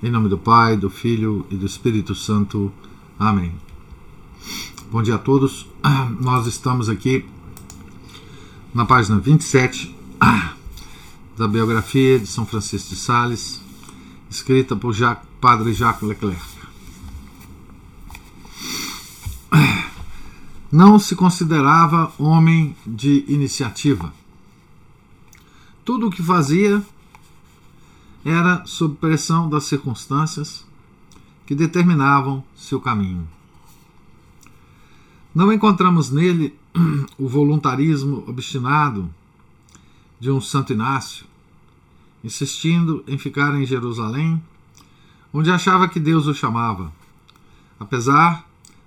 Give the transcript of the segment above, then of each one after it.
Em nome do Pai, do Filho e do Espírito Santo. Amém. Bom dia a todos. Nós estamos aqui na página 27 da biografia de São Francisco de Sales, escrita por Jacques, Padre Jacques Leclerc. Não se considerava homem de iniciativa. Tudo o que fazia era sob pressão das circunstâncias que determinavam seu caminho. Não encontramos nele o voluntarismo obstinado de um Santo Inácio, insistindo em ficar em Jerusalém, onde achava que Deus o chamava, apesar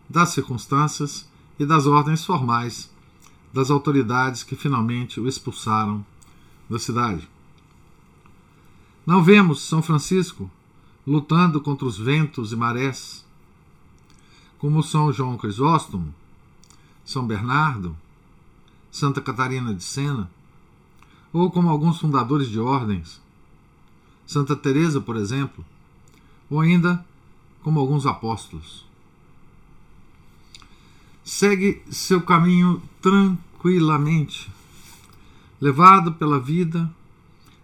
das circunstâncias e das ordens formais das autoridades que finalmente o expulsaram da cidade. Não vemos São Francisco lutando contra os ventos e marés, como São João Crisóstomo, São Bernardo, Santa Catarina de Sena, ou como alguns fundadores de ordens, Santa Teresa, por exemplo, ou ainda como alguns apóstolos. Segue seu caminho tranquilamente, levado pela vida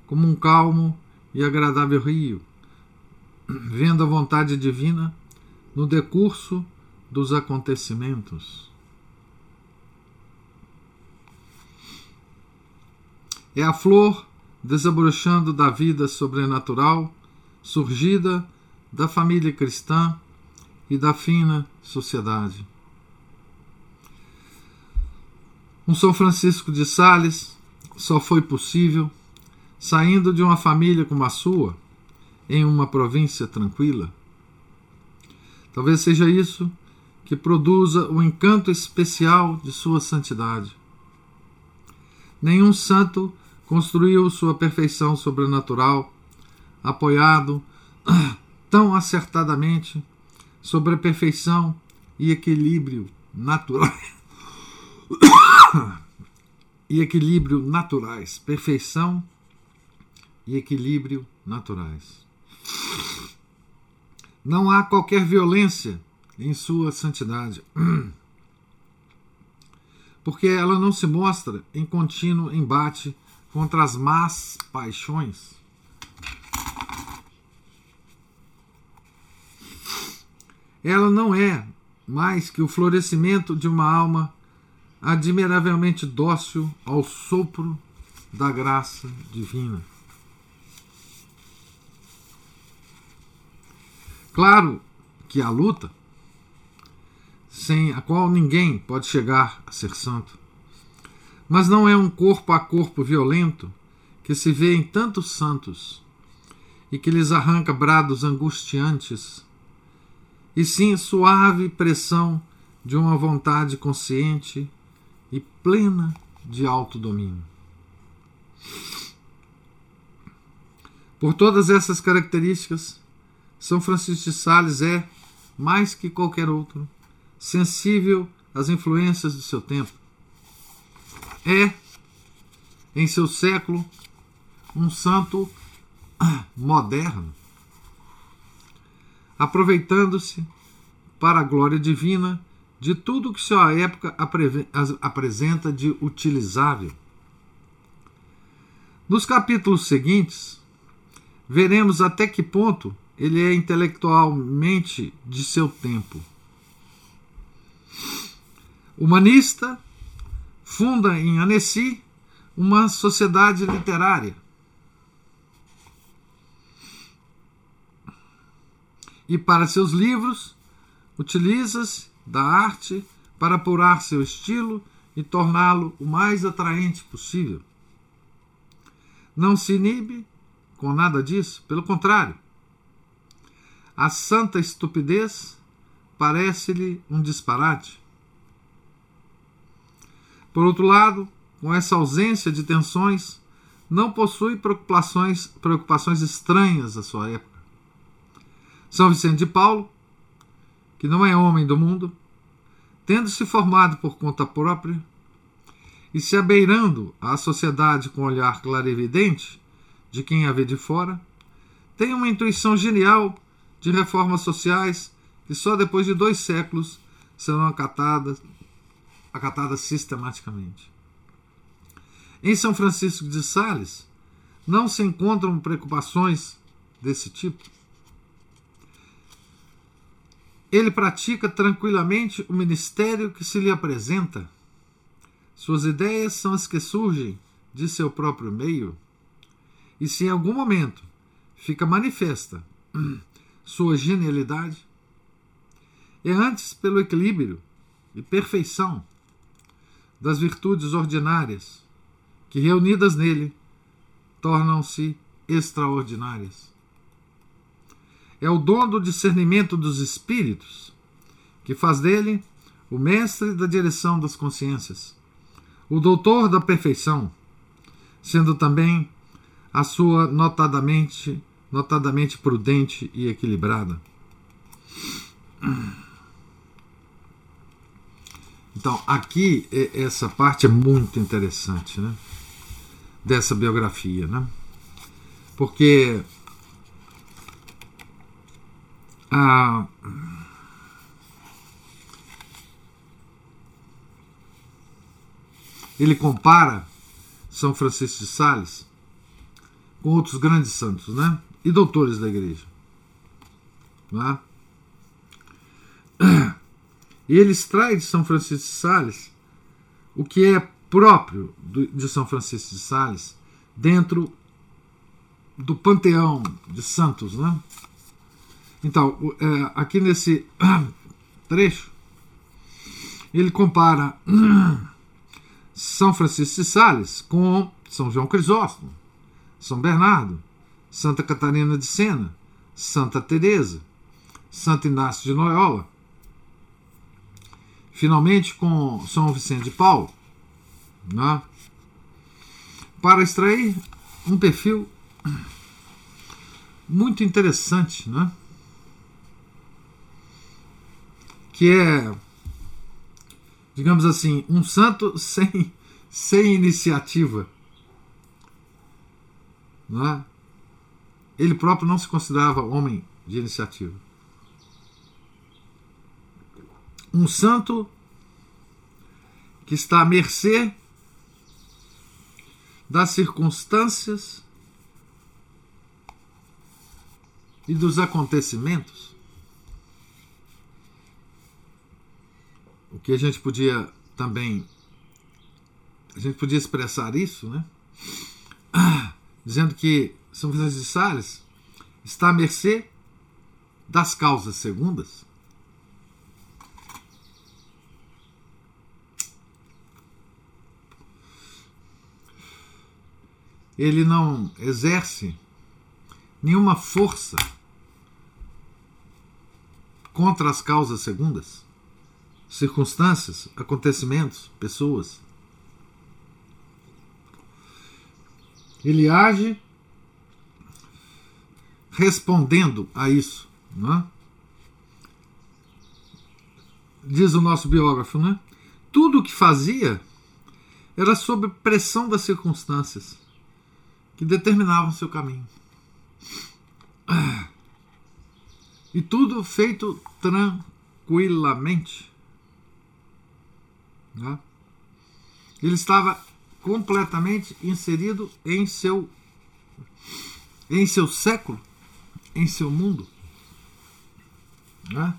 como um calmo e agradável rio, vendo a vontade divina no decurso dos acontecimentos. É a flor desabrochando da vida sobrenatural, surgida da família cristã e da fina sociedade. Um São Francisco de Sales só foi possível saindo de uma família como a sua, em uma província tranquila? Talvez seja isso que produza o encanto especial de sua santidade. Nenhum santo construiu sua perfeição sobrenatural apoiado tão acertadamente sobre a perfeição e equilíbrio natural e equilíbrio naturais, perfeição e equilíbrio naturais. Não há qualquer violência em sua santidade, porque ela não se mostra em contínuo embate contra as más paixões. Ela não é mais que o florescimento de uma alma admiravelmente dócil ao sopro da graça divina. Claro que há luta, sem a qual ninguém pode chegar a ser santo. Mas não é um corpo a corpo violento que se vê em tantos santos e que lhes arranca brados angustiantes, e sim suave pressão de uma vontade consciente e plena de autodomínio. Por todas essas características, são Francisco de Sales é, mais que qualquer outro, sensível às influências do seu tempo. É, em seu século, um santo moderno, aproveitando-se para a glória divina de tudo que sua época apresenta de utilizável. Nos capítulos seguintes, veremos até que ponto ele é intelectualmente de seu tempo. Humanista, funda em Annecy uma sociedade literária. E para seus livros, utiliza-se da arte para apurar seu estilo e torná-lo o mais atraente possível. Não se inibe com nada disso, pelo contrário a santa estupidez parece-lhe um disparate. Por outro lado, com essa ausência de tensões, não possui preocupações, preocupações estranhas à sua época. São Vicente de Paulo, que não é homem do mundo, tendo se formado por conta própria e se abeirando à sociedade com olhar clarividente de quem a vê de fora, tem uma intuição genial de reformas sociais que só depois de dois séculos serão acatadas, acatadas sistematicamente. Em São Francisco de Sales, não se encontram preocupações desse tipo. Ele pratica tranquilamente o ministério que se lhe apresenta. Suas ideias são as que surgem de seu próprio meio. E se em algum momento fica manifesta sua genialidade, é antes pelo equilíbrio e perfeição das virtudes ordinárias que, reunidas nele, tornam-se extraordinárias. É o dom do discernimento dos espíritos que faz dele o mestre da direção das consciências, o doutor da perfeição, sendo também a sua notadamente, notadamente prudente e equilibrada. Então, aqui essa parte é muito interessante, né? Dessa biografia, né? Porque a ele compara São Francisco de Sales com outros grandes santos, né? E doutores da igreja. Né? E ele extrai de São Francisco de Sales o que é próprio de São Francisco de Sales dentro do panteão de santos. Né? Então, é, aqui nesse trecho, ele compara São Francisco de Sales com São João Crisóstomo, São Bernardo, Santa Catarina de Sena, Santa Teresa, Santo Inácio de Loyola, finalmente com São Vicente de Paulo, né? para extrair um perfil muito interessante, né? que é, digamos assim, um santo sem, sem iniciativa. Né? Ele próprio não se considerava homem de iniciativa. um santo que está à mercê das circunstâncias e dos acontecimentos. O que a gente podia também. A gente podia expressar isso, né? Dizendo que São Francisco de Sales está à mercê das causas segundas ele não exerce nenhuma força contra as causas segundas, circunstâncias, acontecimentos, pessoas. Ele age respondendo a isso. Não é? Diz o nosso biógrafo, né? Tudo o que fazia era sob pressão das circunstâncias que determinavam seu caminho. E tudo feito tranquilamente. Né? Ele estava completamente inserido em seu em seu século, em seu mundo. Né?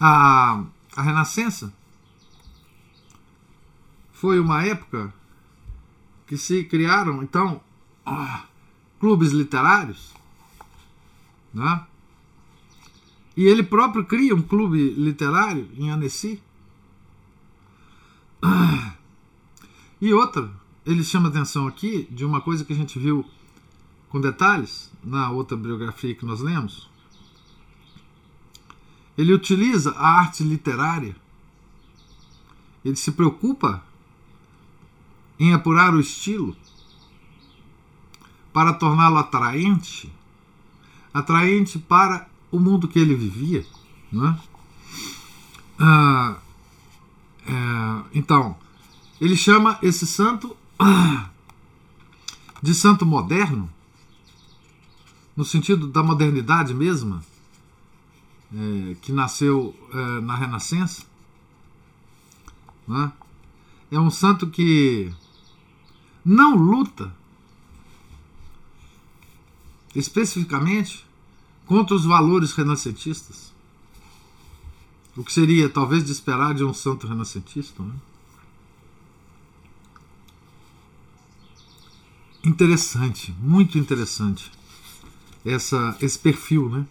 A, a Renascença foi uma época que se criaram então ah, clubes literários, né? E ele próprio cria um clube literário em Annecy. Ah, e outra, ele chama atenção aqui de uma coisa que a gente viu com detalhes na outra biografia que nós lemos, ele utiliza a arte literária, ele se preocupa em apurar o estilo para torná-lo atraente, atraente para o mundo que ele vivia. Não é? Ah, é, então, ele chama esse santo de santo moderno, no sentido da modernidade mesma, é, que nasceu é, na Renascença. É? é um santo que não luta especificamente contra os valores renascentistas. O que seria talvez de esperar de um santo renascentista. Né? Interessante, muito interessante essa, esse perfil, né?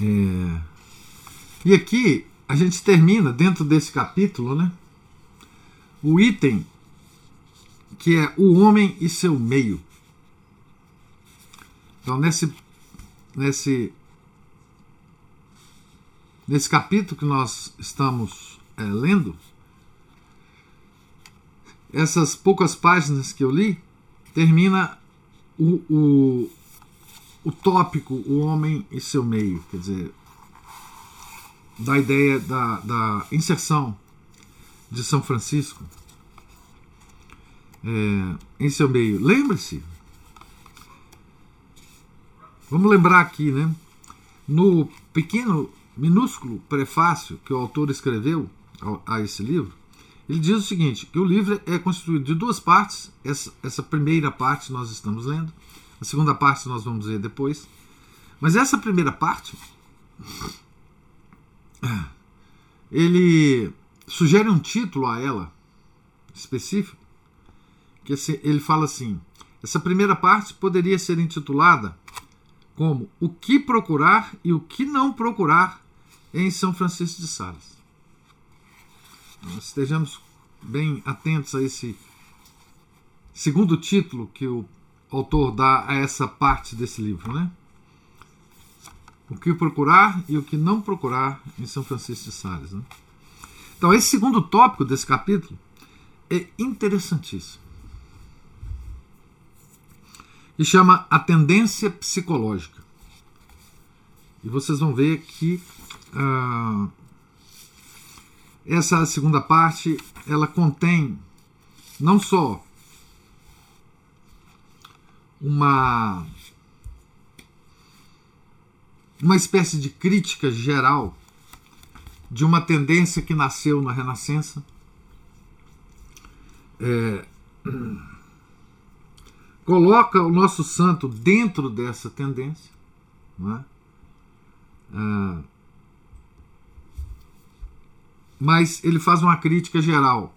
É... E aqui a gente termina dentro desse capítulo, né? O item que é o homem e seu meio. Então nesse nesse nesse capítulo que nós estamos é, lendo, essas poucas páginas que eu li, termina o, o, o tópico o homem e seu meio, quer dizer, da ideia da, da inserção de São Francisco é, em seu meio. Lembre-se, vamos lembrar aqui, né? No pequeno, minúsculo prefácio que o autor escreveu a, a esse livro, ele diz o seguinte: que o livro é constituído de duas partes. Essa, essa primeira parte nós estamos lendo, a segunda parte nós vamos ver depois. Mas essa primeira parte, ele sugere um título a ela específico, que ele fala assim: essa primeira parte poderia ser intitulada como O que procurar e o que não procurar em São Francisco de Sales estejamos bem atentos a esse segundo título que o autor dá a essa parte desse livro, né? O que procurar e o que não procurar em São Francisco de Sales. Né? Então, esse segundo tópico desse capítulo é interessantíssimo. E chama a tendência psicológica. E vocês vão ver que uh, essa segunda parte, ela contém não só uma uma espécie de crítica geral de uma tendência que nasceu na Renascença. É, coloca o nosso santo dentro dessa tendência. É? Ah, mas ele faz uma crítica geral.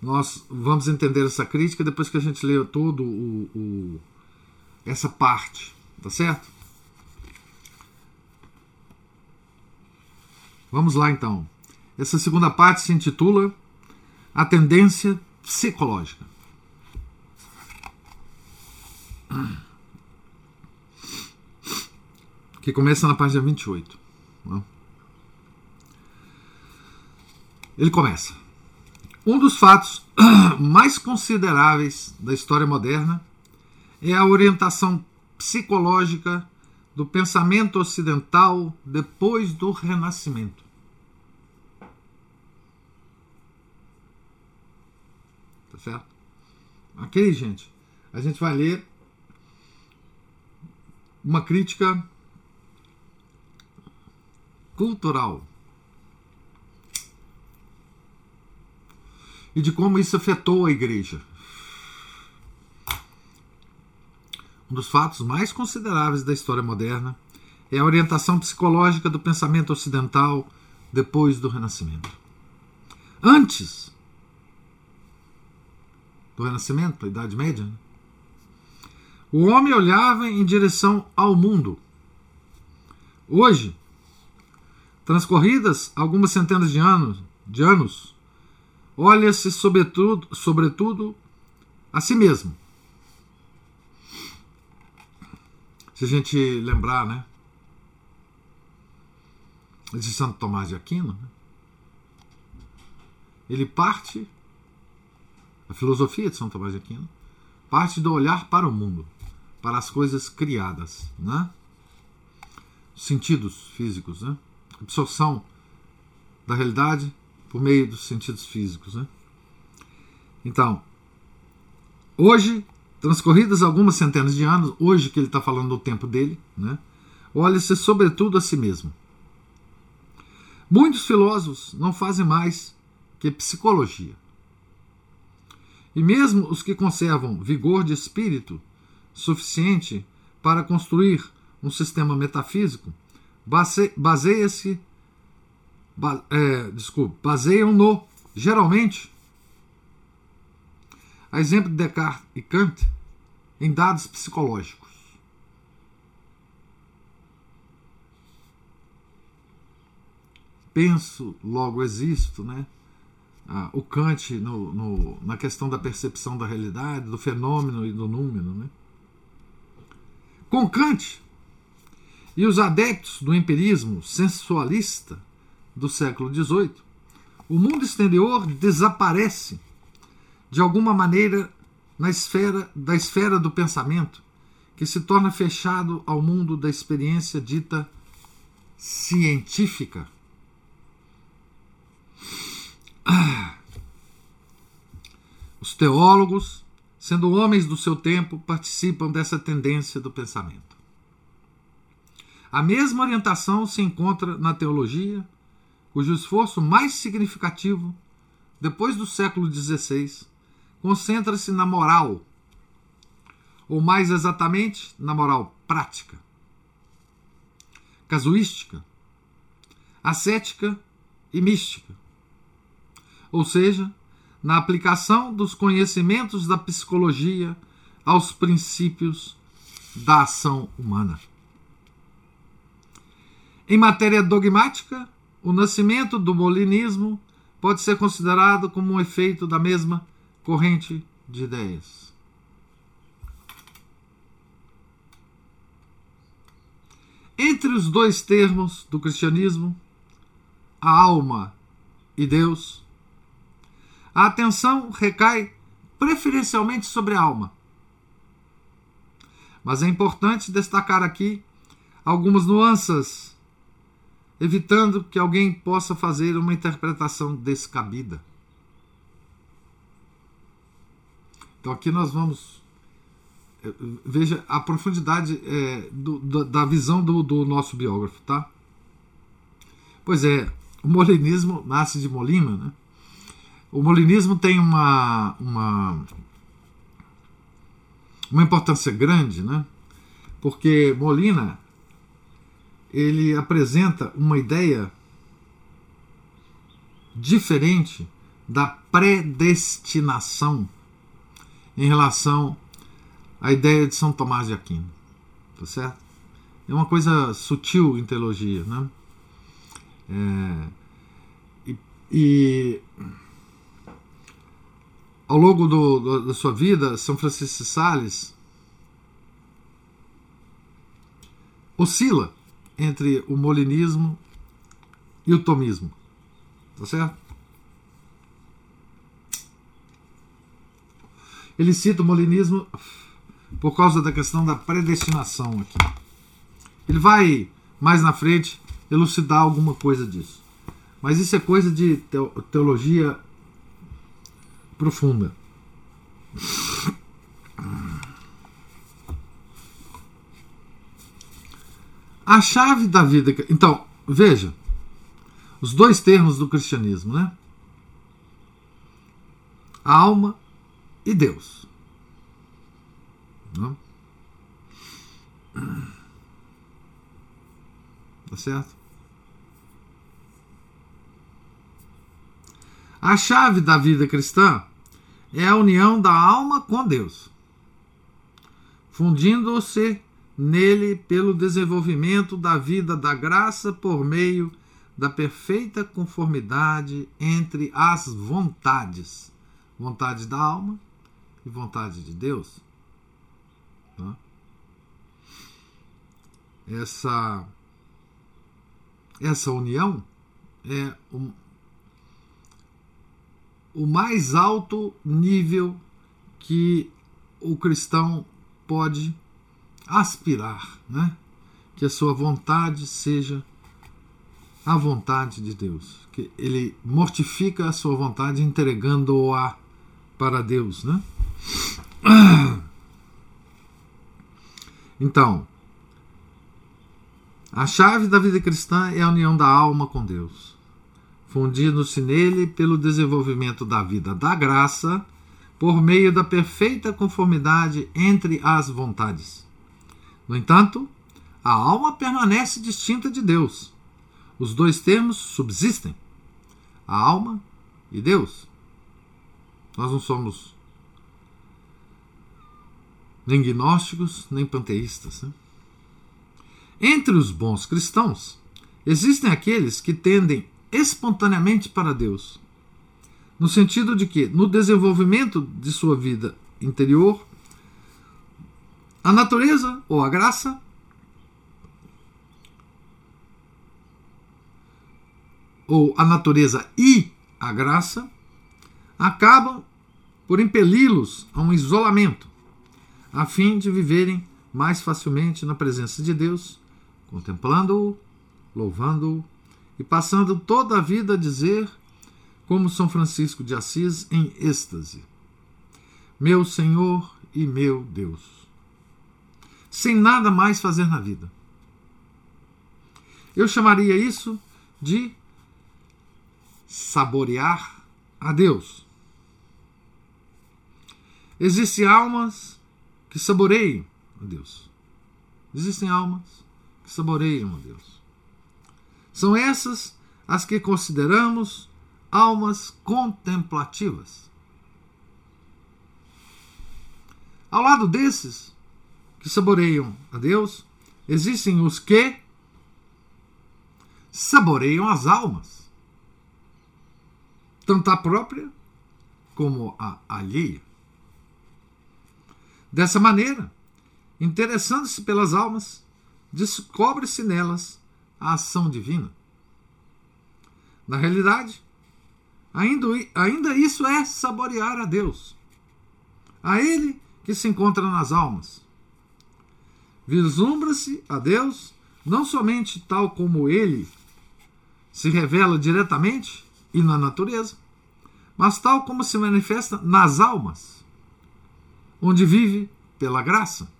Nós vamos entender essa crítica depois que a gente lê todo o, o essa parte, tá certo? Vamos lá então. Essa segunda parte se intitula A Tendência Psicológica. Que começa na página 28. Né? Ele começa. Um dos fatos mais consideráveis da história moderna é a orientação psicológica do pensamento ocidental depois do Renascimento. Tá certo? Ok, gente. A gente vai ler uma crítica cultural e de como isso afetou a igreja. Um dos fatos mais consideráveis da história moderna é a orientação psicológica do pensamento ocidental depois do Renascimento. Antes do Renascimento, a Idade Média, né? o homem olhava em direção ao mundo. Hoje, transcorridas algumas centenas de anos, de anos olha-se sobretudo, sobretudo a si mesmo. Se a gente lembrar, né? de Santo Tomás de Aquino, né? ele parte, a filosofia de Santo Tomás de Aquino, parte do olhar para o mundo, para as coisas criadas, né? sentidos físicos, né? absorção da realidade por meio dos sentidos físicos. Né? Então, hoje, transcorridas algumas centenas de anos, hoje que ele está falando do tempo dele, né? olha-se sobretudo a si mesmo. Muitos filósofos não fazem mais que psicologia. E mesmo os que conservam vigor de espírito suficiente para construir um sistema metafísico baseia-se ba, é, desculpa, baseiam no geralmente a exemplo de Descartes e Kant em dados psicológicos. Penso, logo existo, né? Ah, o Kant no, no, na questão da percepção da realidade, do fenômeno e do número. Né? Com Kant e os adeptos do empirismo sensualista do século XVIII, o mundo exterior desaparece de alguma maneira na esfera da esfera do pensamento, que se torna fechado ao mundo da experiência dita científica. Os teólogos, sendo homens do seu tempo, participam dessa tendência do pensamento. A mesma orientação se encontra na teologia, cujo esforço mais significativo, depois do século XVI, concentra-se na moral, ou mais exatamente, na moral prática, casuística, ascética e mística ou seja, na aplicação dos conhecimentos da psicologia aos princípios da ação humana. Em matéria dogmática, o nascimento do molinismo pode ser considerado como um efeito da mesma corrente de ideias. Entre os dois termos do cristianismo, a alma e Deus, a atenção recai preferencialmente sobre a alma. Mas é importante destacar aqui algumas nuances, evitando que alguém possa fazer uma interpretação descabida. Então aqui nós vamos. Eh, veja a profundidade é, do, da visão do, do nosso biógrafo, tá? Pois é, o molinismo nasce de Molina, né? O molinismo tem uma, uma, uma importância grande, né? porque Molina ele apresenta uma ideia diferente da predestinação em relação à ideia de São Tomás de Aquino. Tá certo? É uma coisa sutil em teologia. Né? É, e, e ao longo do, do, da sua vida, São Francisco de Sales oscila entre o molinismo e o tomismo. Tá certo? Ele cita o molinismo por causa da questão da predestinação aqui. Ele vai mais na frente elucidar alguma coisa disso. Mas isso é coisa de teologia profunda. A chave da vida. Então, veja, os dois termos do cristianismo, né? Alma e Deus. Não? Tá certo? A chave da vida cristã é a união da alma com Deus, fundindo-se nele pelo desenvolvimento da vida da graça por meio da perfeita conformidade entre as vontades, vontade da alma e vontade de Deus. Essa essa união é o mais alto nível que o cristão pode aspirar, né? que a sua vontade seja a vontade de Deus, que ele mortifica a sua vontade entregando-a para Deus, né? Então, a chave da vida cristã é a união da alma com Deus, fundindo-se nele pelo desenvolvimento da vida da graça, por meio da perfeita conformidade entre as vontades. No entanto, a alma permanece distinta de Deus. Os dois termos subsistem: a alma e Deus. Nós não somos nem gnósticos, nem panteístas. Né? Entre os bons cristãos, existem aqueles que tendem espontaneamente para Deus, no sentido de que, no desenvolvimento de sua vida interior, a natureza ou a graça ou a natureza e a graça acabam por impeli-los a um isolamento, a fim de viverem mais facilmente na presença de Deus, contemplando-o, louvando-o e passando toda a vida a dizer, como São Francisco de Assis, em êxtase: Meu Senhor e meu Deus. Sem nada mais fazer na vida. Eu chamaria isso de saborear a Deus. Existem almas que saboreiam a Deus. Existem almas que saboreiam a Deus. São essas as que consideramos almas contemplativas. Ao lado desses que saboreiam a Deus, existem os que saboreiam as almas tanto a própria como a alheia. Dessa maneira, interessando-se pelas almas, descobre-se nelas a ação divina. Na realidade, ainda, ainda isso é saborear a Deus, a Ele que se encontra nas almas. Vislumbra-se a Deus não somente tal como Ele se revela diretamente, e na natureza, mas tal como se manifesta nas almas, onde vive pela graça.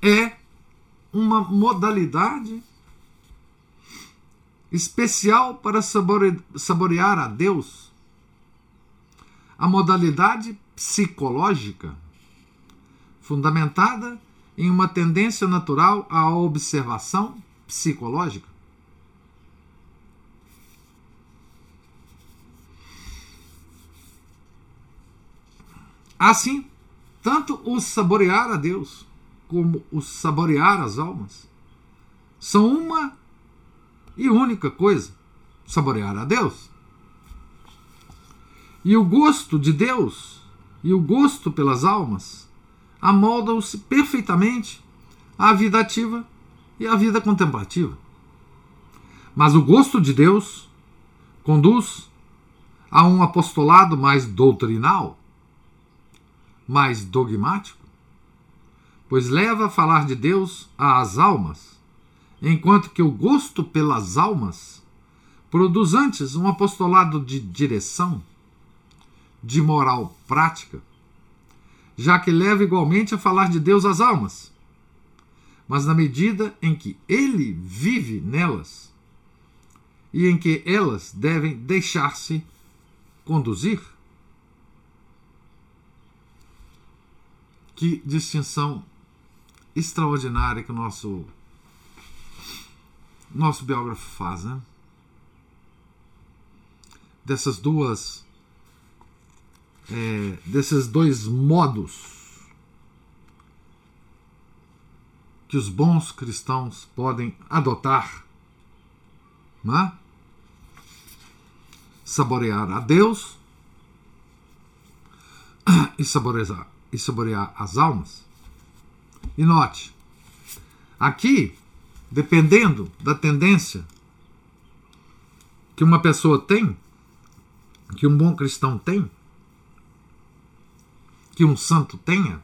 É uma modalidade especial para saborear a Deus. A modalidade psicológica, fundamentada em uma tendência natural à observação psicológica. Assim, tanto o saborear a Deus como o saborear as almas são uma e única coisa: saborear a Deus. E o gosto de Deus e o gosto pelas almas amoldam-se perfeitamente à vida ativa e à vida contemplativa. Mas o gosto de Deus conduz a um apostolado mais doutrinal mais dogmático, pois leva a falar de Deus às almas, enquanto que o gosto pelas almas produz antes um apostolado de direção, de moral prática, já que leva igualmente a falar de Deus às almas, mas na medida em que ele vive nelas e em que elas devem deixar-se conduzir Que distinção extraordinária que o nosso nosso biógrafo faz, né? Dessas duas é, desses dois modos que os bons cristãos podem adotar, né? saborear a Deus e saborear e saborear as almas. E note, aqui dependendo da tendência que uma pessoa tem, que um bom cristão tem, que um santo tenha,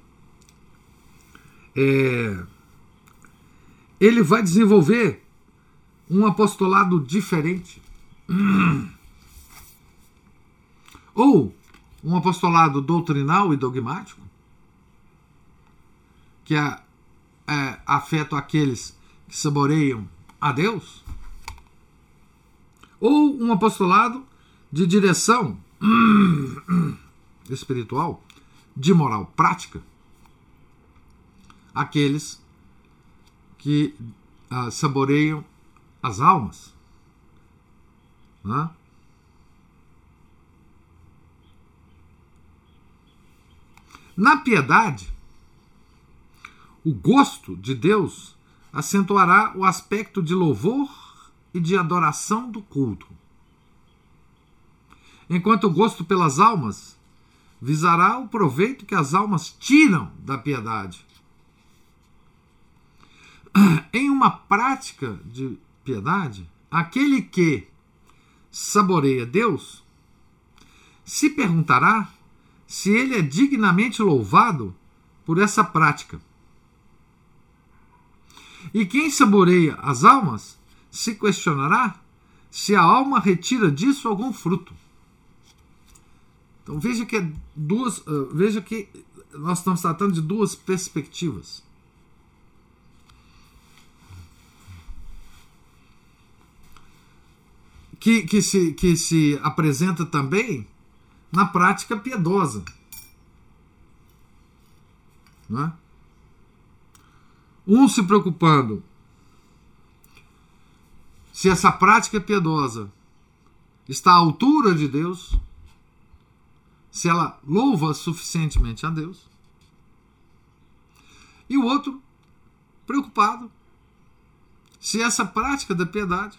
é, ele vai desenvolver um apostolado diferente. Ou um apostolado doutrinal e dogmático, que é, é, afeta aqueles que saboreiam a Deus, ou um apostolado de direção espiritual, de moral prática, aqueles que ah, saboreiam as almas. Né? Na piedade, o gosto de Deus acentuará o aspecto de louvor e de adoração do culto. Enquanto o gosto pelas almas visará o proveito que as almas tiram da piedade. Em uma prática de piedade, aquele que saboreia Deus se perguntará se ele é dignamente louvado por essa prática. E quem saboreia as almas se questionará se a alma retira disso algum fruto. Então veja que é duas, uh, veja que nós estamos tratando de duas perspectivas. que, que, se, que se apresenta também na prática piedosa. Não é? Um se preocupando se essa prática piedosa está à altura de Deus, se ela louva suficientemente a Deus, e o outro preocupado se essa prática da piedade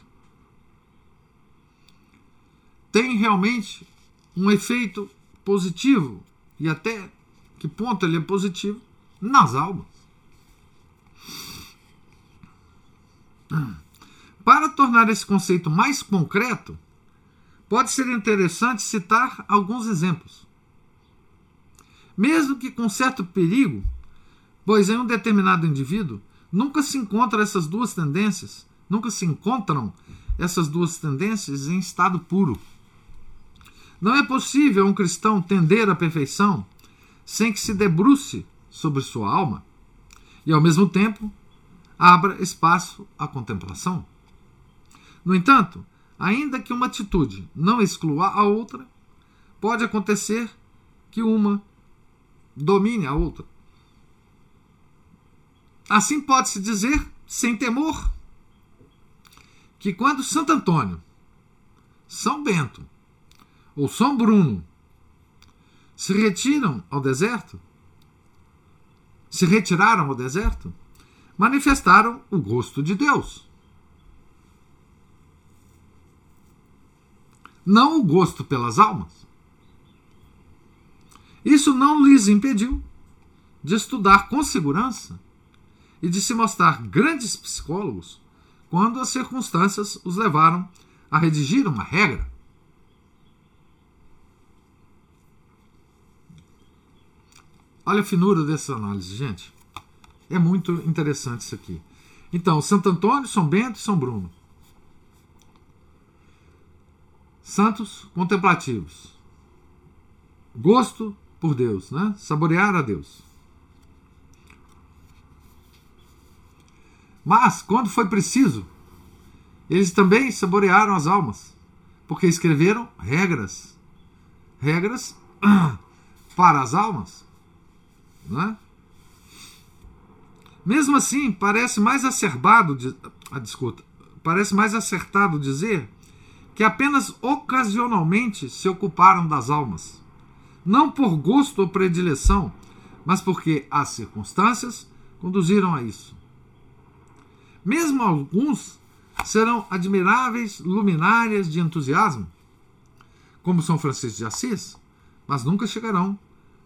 tem realmente um efeito positivo e até que ponto ele é positivo nas almas. Para tornar esse conceito mais concreto, pode ser interessante citar alguns exemplos. Mesmo que com certo perigo, pois em um determinado indivíduo nunca se encontram essas duas tendências, nunca se encontram essas duas tendências em estado puro. Não é possível um cristão tender à perfeição sem que se debruce sobre sua alma e, ao mesmo tempo, abra espaço à contemplação. No entanto, ainda que uma atitude não exclua a outra, pode acontecer que uma domine a outra. Assim pode-se dizer, sem temor, que quando Santo Antônio, São Bento ou São Bruno se retiram ao deserto, se retiraram ao deserto, manifestaram o gosto de Deus. Não o gosto pelas almas. Isso não lhes impediu de estudar com segurança e de se mostrar grandes psicólogos quando as circunstâncias os levaram a redigir uma regra Olha a finura dessa análise, gente. É muito interessante isso aqui. Então, Santo Antônio, São Bento e São Bruno. Santos contemplativos. Gosto por Deus, né? Saborear a Deus. Mas, quando foi preciso, eles também saborearam as almas, porque escreveram regras. Regras para as almas é? Mesmo assim, parece mais acerbado, de, ah, parece mais acertado dizer que apenas ocasionalmente se ocuparam das almas, não por gosto ou predileção, mas porque as circunstâncias conduziram a isso. Mesmo alguns serão admiráveis luminárias de entusiasmo, como São Francisco de Assis, mas nunca chegarão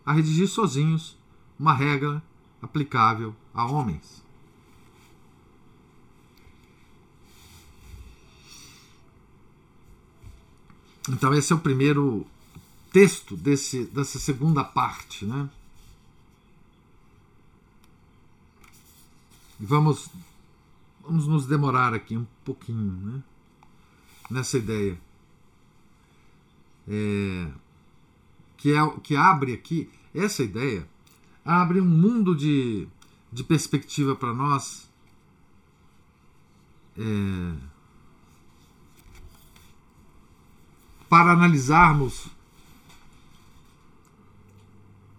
a redigir sozinhos uma regra aplicável a homens. Então, esse é o primeiro texto desse, dessa segunda parte. Né? Vamos, vamos nos demorar aqui um pouquinho né? nessa ideia. É, que, é, que abre aqui, essa ideia, abre um mundo de, de perspectiva para nós. É, para analisarmos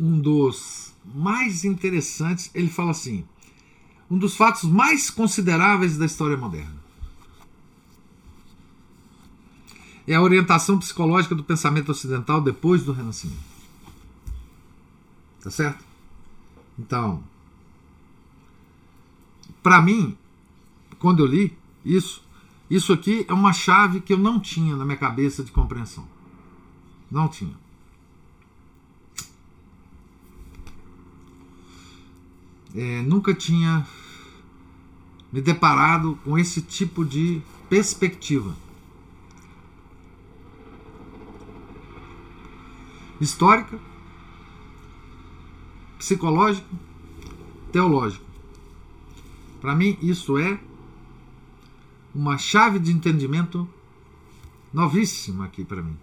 um dos mais interessantes, ele fala assim: um dos fatos mais consideráveis da história moderna. É a orientação psicológica do pensamento ocidental depois do Renascimento. Tá certo? Então, para mim, quando eu li isso, isso aqui é uma chave que eu não tinha na minha cabeça de compreensão. Não tinha. É, nunca tinha me deparado com esse tipo de perspectiva. Histórica, psicológica, teológica. Para mim, isso é uma chave de entendimento novíssima aqui para mim.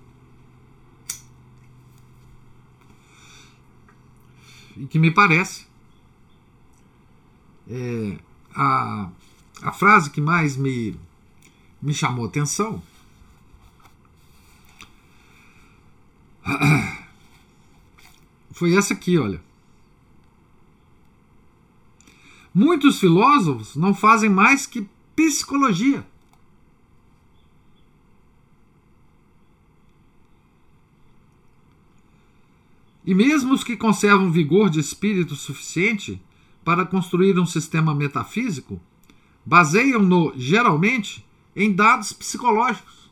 E que me parece é, a, a frase que mais me, me chamou atenção foi essa aqui, olha. Muitos filósofos não fazem mais que psicologia. E mesmo os que conservam vigor de espírito suficiente para construir um sistema metafísico baseiam-no, geralmente, em dados psicológicos.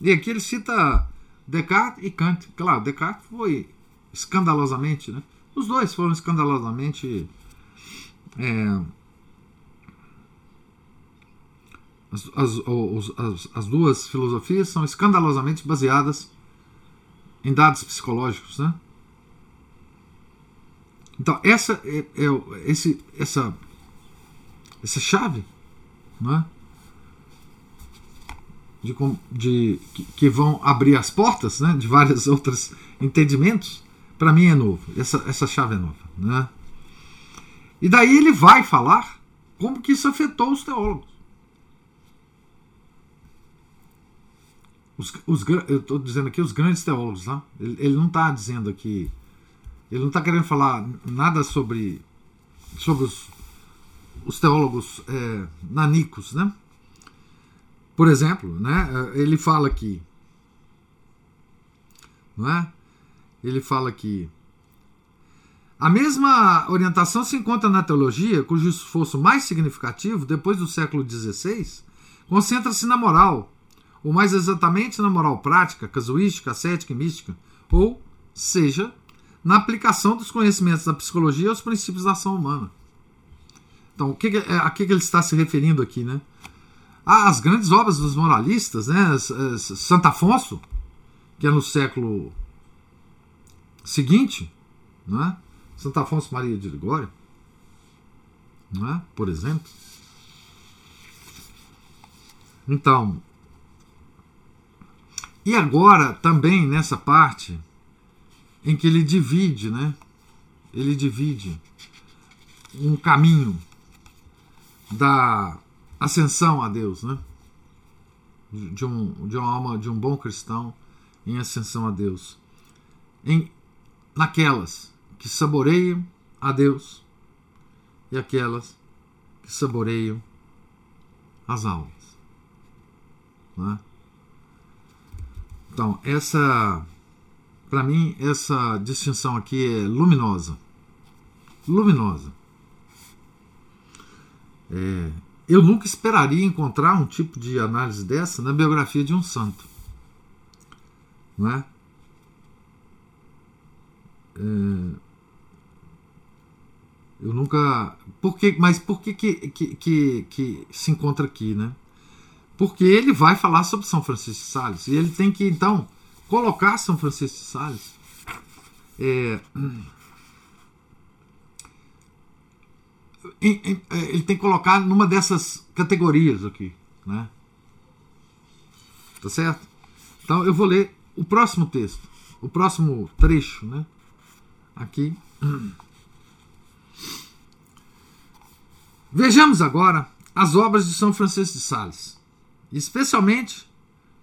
E aqui ele cita Descartes e Kant. Claro, Descartes foi escandalosamente, né? Os dois foram escandalosamente é, As, as, as, as, duas filosofias são escandalosamente baseadas em dados psicológicos, né? Então essa é, é esse, essa essa chave, né? De, de que, vão abrir as portas, né? De vários outros entendimentos, para mim é novo. Essa essa chave é nova, né? E daí ele vai falar como que isso afetou os teólogos. Os, os, eu estou dizendo aqui os grandes teólogos, tá? ele, ele não está dizendo aqui, ele não está querendo falar nada sobre, sobre os, os teólogos é, nanicos, né? Por exemplo, né? Ele fala aqui, não é? Ele fala aqui. A mesma orientação se encontra na teologia, cujo esforço mais significativo, depois do século XVI, concentra-se na moral, ou mais exatamente na moral prática, casuística, ascética e mística, ou seja, na aplicação dos conhecimentos da psicologia aos princípios da ação humana. Então, o que, é, a que ele está se referindo aqui, né? As grandes obras dos moralistas, né? Santo Afonso, que é no século seguinte, né? Santo Afonso Maria de Ligório, né? por exemplo. Então, e agora, também nessa parte em que ele divide, né? Ele divide um caminho da ascensão a Deus, né? De, um, de uma alma, de um bom cristão em ascensão a Deus. Em, naquelas que saboreiam a Deus e aquelas que saboreiam as almas. Né? Então, essa, para mim, essa distinção aqui é luminosa. Luminosa. É, eu nunca esperaria encontrar um tipo de análise dessa na biografia de um santo. Não é? é eu nunca. Por que, mas por que, que, que, que, que se encontra aqui, né? porque ele vai falar sobre São Francisco de Sales. E ele tem que, então, colocar São Francisco de Sales. É, ele tem que colocar numa dessas categorias aqui. Né? Tá certo? Então eu vou ler o próximo texto, o próximo trecho, né? Aqui. Vejamos agora as obras de São Francisco de Sales, especialmente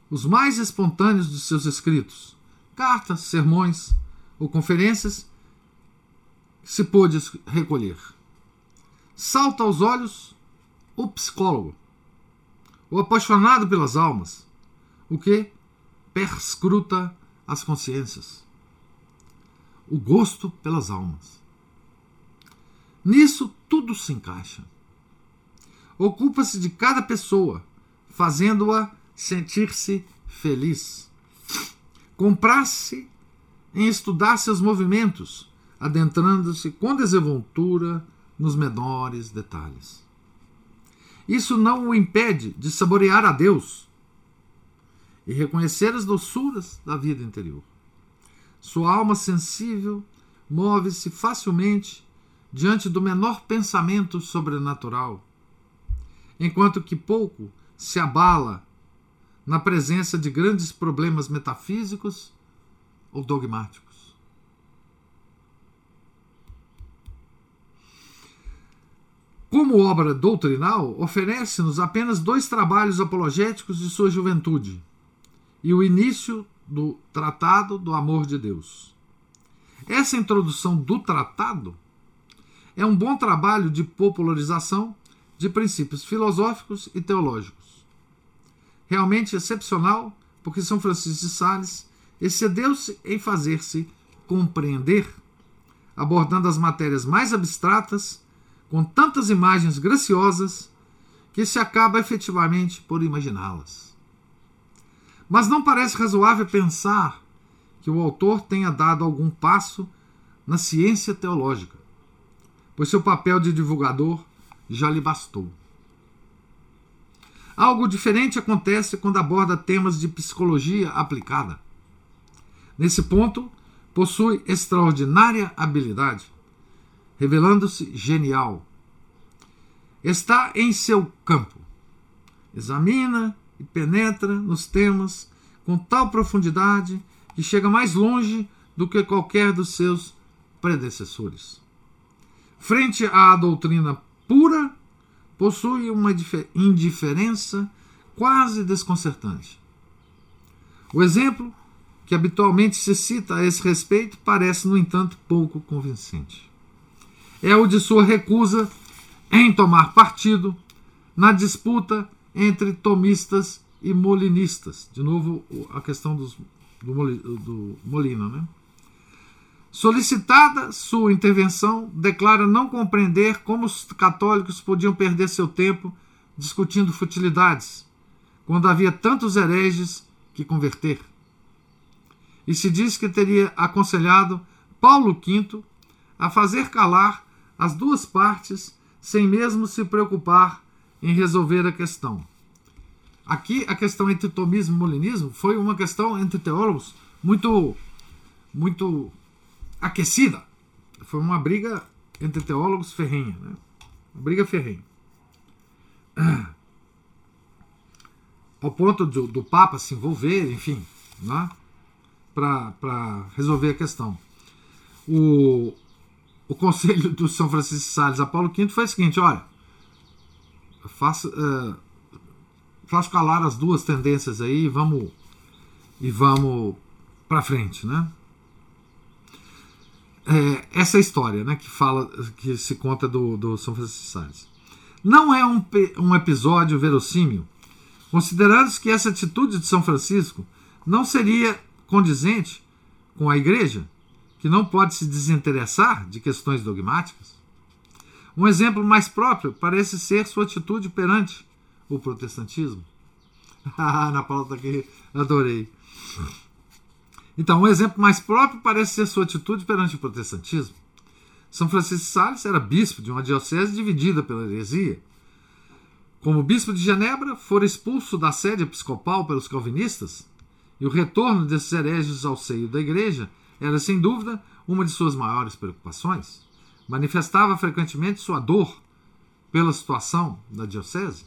os mais espontâneos de seus escritos, cartas, sermões ou conferências se pôde recolher. Salta aos olhos o psicólogo, o apaixonado pelas almas, o que perscruta as consciências, o gosto pelas almas. Nisso tudo se encaixa. Ocupa-se de cada pessoa, fazendo-a sentir-se feliz. Comprar-se em estudar seus movimentos, adentrando-se com desenvoltura nos menores detalhes. Isso não o impede de saborear a Deus e reconhecer as doçuras da vida interior. Sua alma sensível move-se facilmente diante do menor pensamento sobrenatural, enquanto que pouco se abala na presença de grandes problemas metafísicos ou dogmáticos. Como obra doutrinal, oferece-nos apenas dois trabalhos apologéticos de sua juventude e o início do Tratado do Amor de Deus. Essa introdução do tratado é um bom trabalho de popularização de princípios filosóficos e teológicos. Realmente excepcional, porque São Francisco de Sales excedeu-se em fazer-se compreender, abordando as matérias mais abstratas com tantas imagens graciosas que se acaba efetivamente por imaginá-las. Mas não parece razoável pensar que o autor tenha dado algum passo na ciência teológica, pois seu papel de divulgador já lhe bastou. Algo diferente acontece quando aborda temas de psicologia aplicada. Nesse ponto, possui extraordinária habilidade revelando-se genial. Está em seu campo. Examina e penetra nos temas com tal profundidade que chega mais longe do que qualquer dos seus predecessores. Frente à doutrina pura, possui uma indiferença quase desconcertante. O exemplo que habitualmente se cita a esse respeito parece, no entanto, pouco convincente é o de sua recusa em tomar partido na disputa entre tomistas e molinistas. De novo, a questão dos, do, do Molino. Né? Solicitada sua intervenção, declara não compreender como os católicos podiam perder seu tempo discutindo futilidades, quando havia tantos hereges que converter. E se diz que teria aconselhado Paulo V a fazer calar as duas partes sem mesmo se preocupar em resolver a questão. Aqui a questão entre tomismo e molinismo foi uma questão entre teólogos muito muito aquecida. Foi uma briga entre teólogos ferrenha, né? Uma briga ferrenha. Ao ponto do, do Papa se envolver, enfim, né? para resolver a questão. O, o conselho do São Francisco de Sales a Paulo V foi o seguinte: olha, faça, uh, faça calar as duas tendências aí e vamos, e vamos para frente, né? É, essa história né, que fala que se conta do, do São Francisco de Sales. Não é um, um episódio verossímil, considerando que essa atitude de São Francisco não seria condizente com a igreja, que não pode se desinteressar de questões dogmáticas? Um exemplo mais próprio parece ser sua atitude perante o protestantismo. Na pauta aqui, adorei. Então, um exemplo mais próprio parece ser sua atitude perante o protestantismo. São Francisco de Sales era bispo de uma diocese dividida pela heresia. Como bispo de Genebra, fora expulso da sede episcopal pelos calvinistas, e o retorno desses hereges ao seio da igreja era, sem dúvida, uma de suas maiores preocupações. Manifestava frequentemente sua dor pela situação da diocese.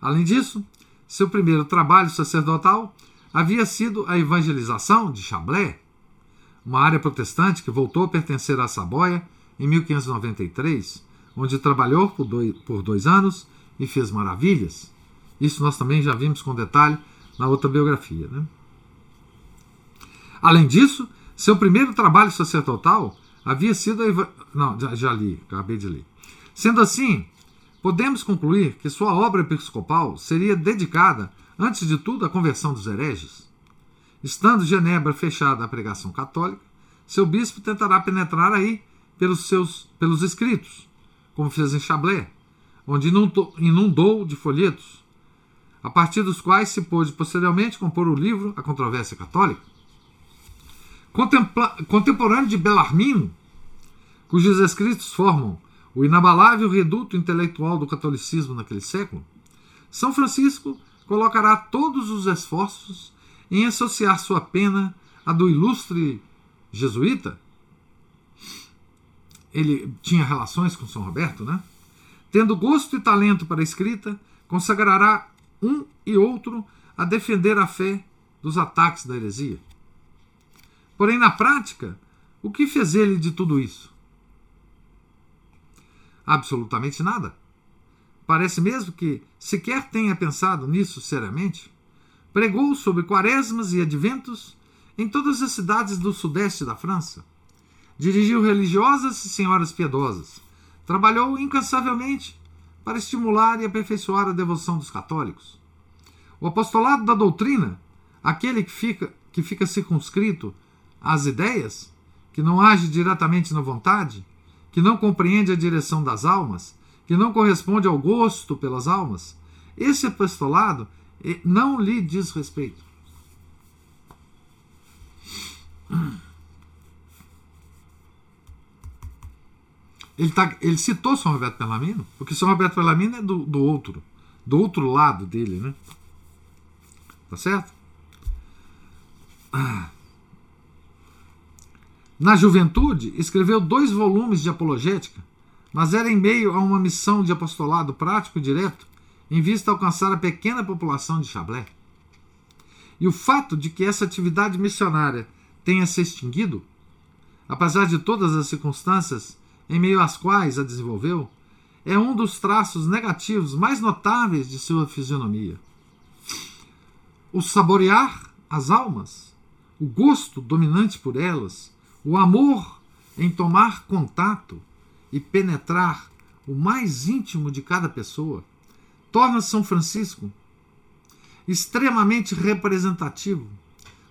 Além disso, seu primeiro trabalho sacerdotal havia sido a evangelização de Chablé, uma área protestante que voltou a pertencer à Saboia em 1593, onde trabalhou por dois, anos e fez maravilhas. Isso nós também já vimos com detalhe na outra biografia. Né? Além disso, seu primeiro trabalho sacerdotal havia sido. A... Não, já, já li, acabei de ler. Sendo assim, podemos concluir que sua obra episcopal seria dedicada, antes de tudo, à conversão dos hereges. Estando Genebra fechada à pregação católica, seu bispo tentará penetrar aí pelos seus pelos escritos, como fez em Chablé, onde inundou de folhetos, a partir dos quais se pôde posteriormente compor o livro A Controvérsia Católica. Contempla contemporâneo de Bellarmino, cujos escritos formam o inabalável reduto intelectual do catolicismo naquele século, São Francisco colocará todos os esforços em associar sua pena à do ilustre jesuíta. Ele tinha relações com São Roberto, né? Tendo gosto e talento para a escrita, consagrará um e outro a defender a fé dos ataques da heresia. Porém, na prática, o que fez ele de tudo isso? Absolutamente nada. Parece mesmo que sequer tenha pensado nisso seriamente. Pregou sobre quaresmas e adventos em todas as cidades do sudeste da França. Dirigiu religiosas e senhoras piedosas Trabalhou incansavelmente para estimular e aperfeiçoar a devoção dos católicos. O apostolado da doutrina, aquele que fica, que fica circunscrito às ideias, que não age diretamente na vontade, que não compreende a direção das almas, que não corresponde ao gosto pelas almas, esse apostolado eh, não lhe diz respeito. Ele, tá, ele citou São Roberto Bellarmino, porque São Roberto Bellarmino é do, do outro, do outro lado dele, né? Tá certo? Ah. Na juventude, escreveu dois volumes de apologética, mas era em meio a uma missão de apostolado prático e direto, em vista de alcançar a pequena população de Chablé. E o fato de que essa atividade missionária tenha se extinguido, apesar de todas as circunstâncias em meio às quais a desenvolveu, é um dos traços negativos mais notáveis de sua fisionomia. O saborear as almas, o gosto dominante por elas, o amor em tomar contato e penetrar o mais íntimo de cada pessoa, torna São Francisco extremamente representativo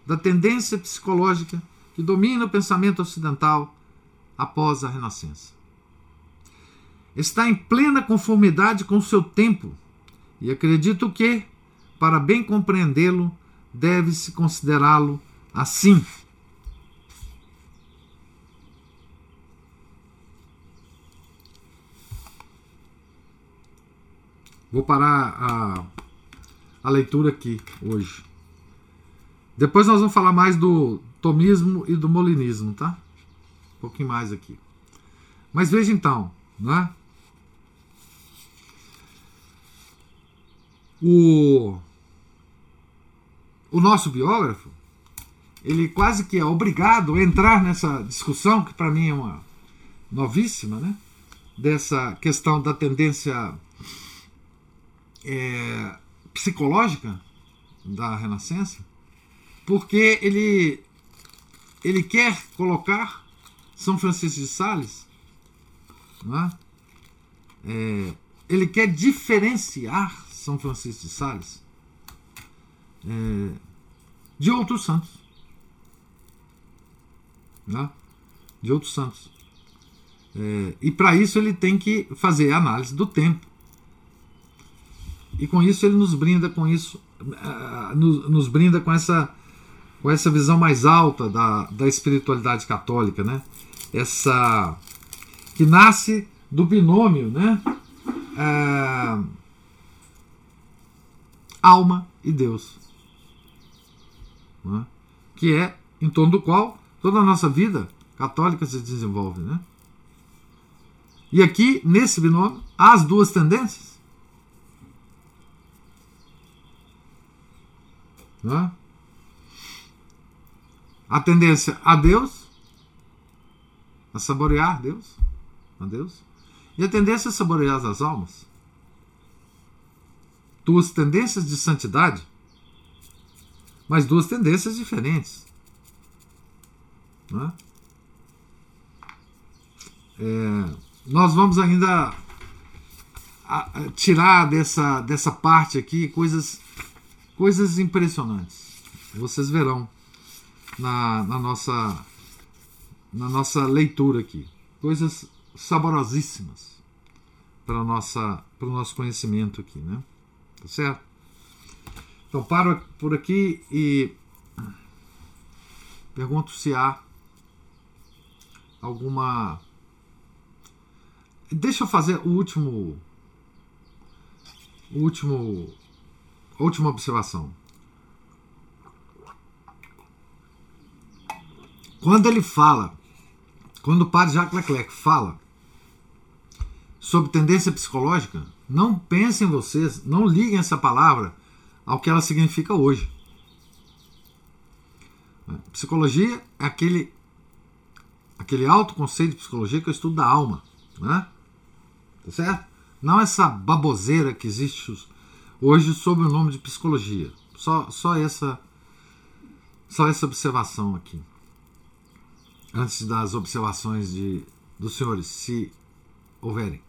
da tendência psicológica que domina o pensamento ocidental após a Renascença. Está em plena conformidade com o seu tempo e acredito que, para bem compreendê-lo, deve-se considerá-lo assim. Vou parar a, a leitura aqui hoje. Depois nós vamos falar mais do tomismo e do molinismo, tá? Um pouquinho mais aqui. Mas veja então, né? O, o nosso biógrafo, ele quase que é obrigado a entrar nessa discussão, que para mim é uma novíssima, né? Dessa questão da tendência é, psicológica da Renascença, porque ele, ele quer colocar são Francisco de Sales, é? É, ele quer diferenciar São Francisco de Sales é, de outros santos. É? De outros santos. É, e para isso ele tem que fazer a análise do tempo. E com isso ele nos brinda com isso, uh, nos, brinda com essa, com essa visão mais alta da, da espiritualidade católica, né? essa que nasce do binômio, né? É, alma e Deus. Né? Que é em torno do qual toda a nossa vida católica se desenvolve. Né? E aqui, nesse binômio, há as duas tendências. Né? A tendência a Deus, a saborear Deus, a Deus, e a tendência a saborear as almas. Duas tendências de santidade, mas duas tendências diferentes. Né? É, nós vamos ainda tirar dessa, dessa parte aqui coisas, coisas impressionantes. Vocês verão na, na, nossa, na nossa leitura aqui. Coisas saborosíssimas para, o nosso conhecimento aqui, né? Tá certo? Então paro por aqui e pergunto se há alguma. Deixa eu fazer o último. O último. Última observação. Quando ele fala, quando o padre Jacques Leclerc fala sobre tendência psicológica, não pensem vocês, não liguem essa palavra ao que ela significa hoje. Psicologia é aquele aquele alto conceito de psicologia que o estudo da alma, né? Tá certo? Não essa baboseira que existe hoje sob o nome de psicologia. Só, só essa só essa observação aqui antes das observações de, dos senhores, se houverem.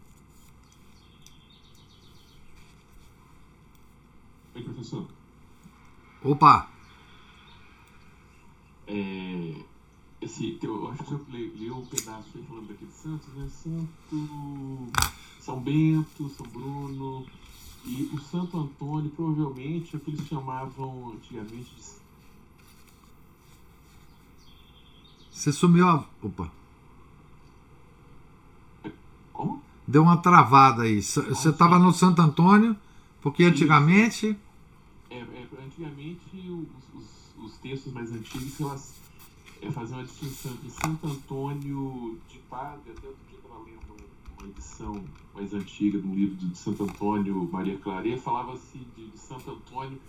Oi, professor. Opa! É, esse, eu acho que eu li um pedaço aí falando daquele Santos, né? Santo São Bento, São Bruno. E o Santo Antônio, provavelmente, é o que eles chamavam antigamente de Você sumiu a. Opa. Como? Deu uma travada aí. Você estava no Santo Antônio, porque antigamente. É, é, antigamente, os, os, os, textos mais antigos elas, é, faziam uma distinção entre Santo Antônio de Padre, até lendo uma edição mais antiga do livro de Santo Antônio Maria Claret, falava-se de, de Santo Antônio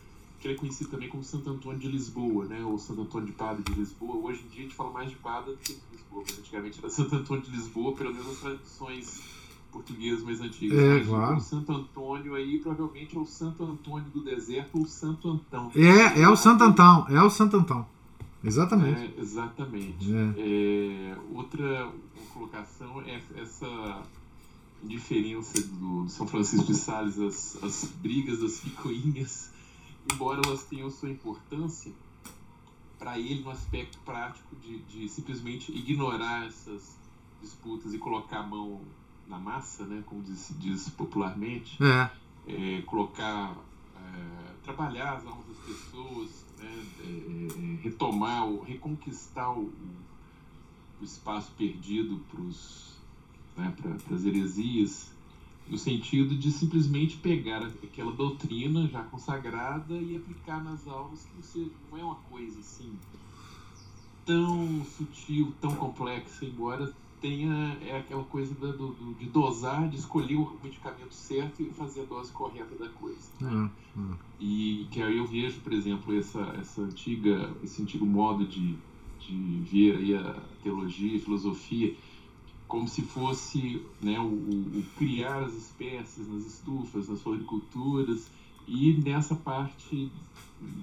que ele é conhecido também como Santo Antônio de Lisboa, né? Ou Santo Antônio de Padre de Lisboa. Hoje em dia a gente fala mais de Padre do que de Lisboa, mas antigamente era Santo Antônio de Lisboa, pelo menos as tradições portuguesas mais antigas. É, claro. O Santo Antônio aí provavelmente é o Santo Antônio do deserto ou Santo Antão. É, é o Santo Antão, é o Santo Antão. Exatamente. É, exatamente. É. É, outra colocação é essa indiferença do São Francisco de Sales às, às brigas das picoinhas embora elas tenham sua importância, para ele no aspecto prático de, de, simplesmente ignorar essas disputas e colocar a mão na massa, né, como diz, diz popularmente, é. É, colocar, é, trabalhar as almas das pessoas, né, é, é, retomar, reconquistar o, o espaço perdido para né, as heresias no sentido de simplesmente pegar aquela doutrina já consagrada e aplicar nas aulas, que você, não é uma coisa assim tão sutil, tão complexa, embora tenha é aquela coisa do, do, de dosar, de escolher o medicamento certo e fazer a dose correta da coisa. Né? Uhum. E que aí eu vejo, por exemplo, essa, essa antiga, esse antigo modo de, de ver aí a teologia e filosofia como se fosse né, o, o, criar as espécies nas estufas, nas floriculturas, e nessa parte,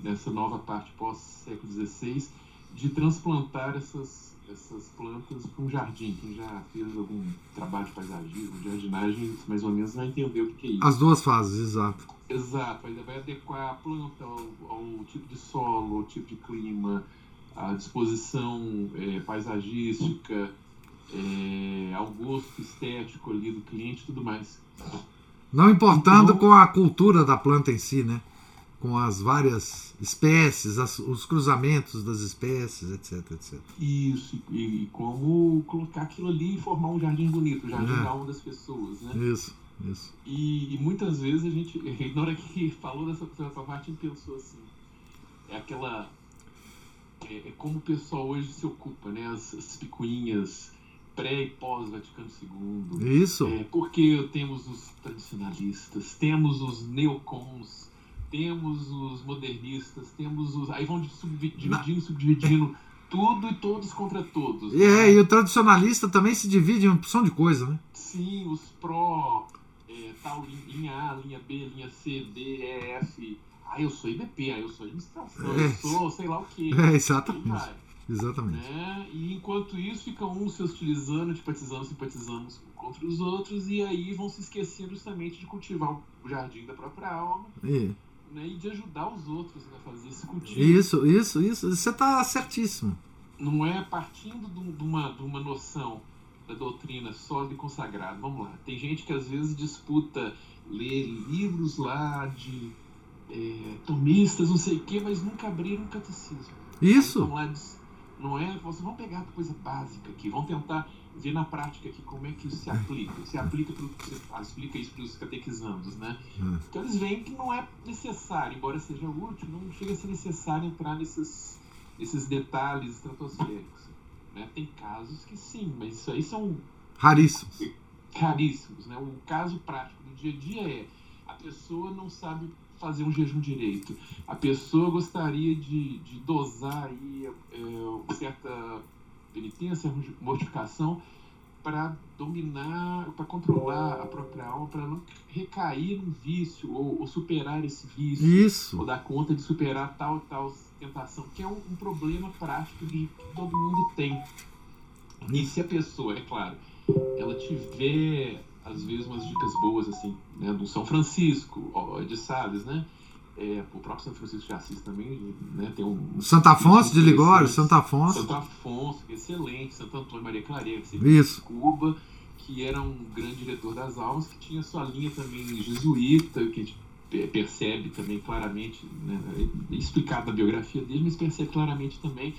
nessa nova parte pós-século XVI, de transplantar essas, essas plantas para um jardim. Quem já fez algum trabalho de paisagismo, de jardinagem, mais ou menos vai entender o que é isso. As duas fases, exato. Exato, vai adequar a planta ao, ao tipo de solo, ao tipo de clima, à disposição é, paisagística, é, ao gosto estético ali do cliente e tudo mais. Não importando então, com a cultura da planta em si, né? com as várias espécies, as, os cruzamentos das espécies, etc, etc. Isso, e, e, como colocar aquilo ali e formar um jardim bonito, o jardim é. da alma das pessoas, né? Isso, isso. E, e muitas vezes a gente, na hora que falou dessa, dessa parte, a gente pensou assim, é aquela... É, é como o pessoal hoje se ocupa, né? As, as picuinhas pré e pós Vaticano II. Isso. É, porque temos os tradicionalistas, temos os neocons, temos os modernistas, temos os. Aí vão subdividindo, subdividindo tudo e todos contra todos. É, né? e o tradicionalista também se divide em opção de coisa, né? Sim, os pró, é, tal, linha A, linha B, linha C, D, E, F. Ah, eu sou IBP, ah, eu sou administração, é. eu sou sei lá o quê. É, exatamente. Exatamente. Né? E enquanto isso, ficam uns se hostilizando, simpatizando, simpatizando contra os outros, e aí vão se esquecendo justamente de cultivar o jardim da própria alma. E né, e de ajudar os outros a fazer esse cultivo. Isso, isso, isso. Você está certíssimo. Não é partindo de uma, de uma noção da doutrina sólida e consagrada. Vamos lá. Tem gente que às vezes disputa ler livros lá de é, tomistas, não sei o quê, mas nunca abriram um catecismo. Isso. Aí, lá, não é? Vocês vão pegar coisa básica aqui, vão tentar ver na prática aqui como é que isso se aplica. Se aplica pro, você explica isso para os catequizandos, né? Hum. Então eles veem que não é necessário, embora seja útil, não chega a ser necessário entrar nesses, nesses detalhes estratosféricos. Né? Tem casos que sim, mas isso aí são raríssimos. Raríssimos, né? O caso prático do dia a dia é a pessoa não sabe fazer um jejum direito. A pessoa gostaria de, de dosar aí é, certa penitência, mortificação, para dominar, para controlar a própria alma, para não recair num vício ou, ou, superar esse vício. Isso. Ou dar conta de superar tal tal tentação, que é um, um problema prático que todo mundo tem. E se a pessoa, é claro, ela tiver às vezes umas dicas boas assim, né, do São Francisco, de Sales, né? É, o próprio São Francisco de Assis também né, tem um. Santo Afonso de Ligório, Santo Afonso. Santo Afonso, excelente, Santo Antônio Maria Clareira, que Isso. Cuba, que era um grande diretor das almas, que tinha sua linha também jesuíta, que a gente percebe também claramente, né, é explicado na biografia dele, mas percebe claramente também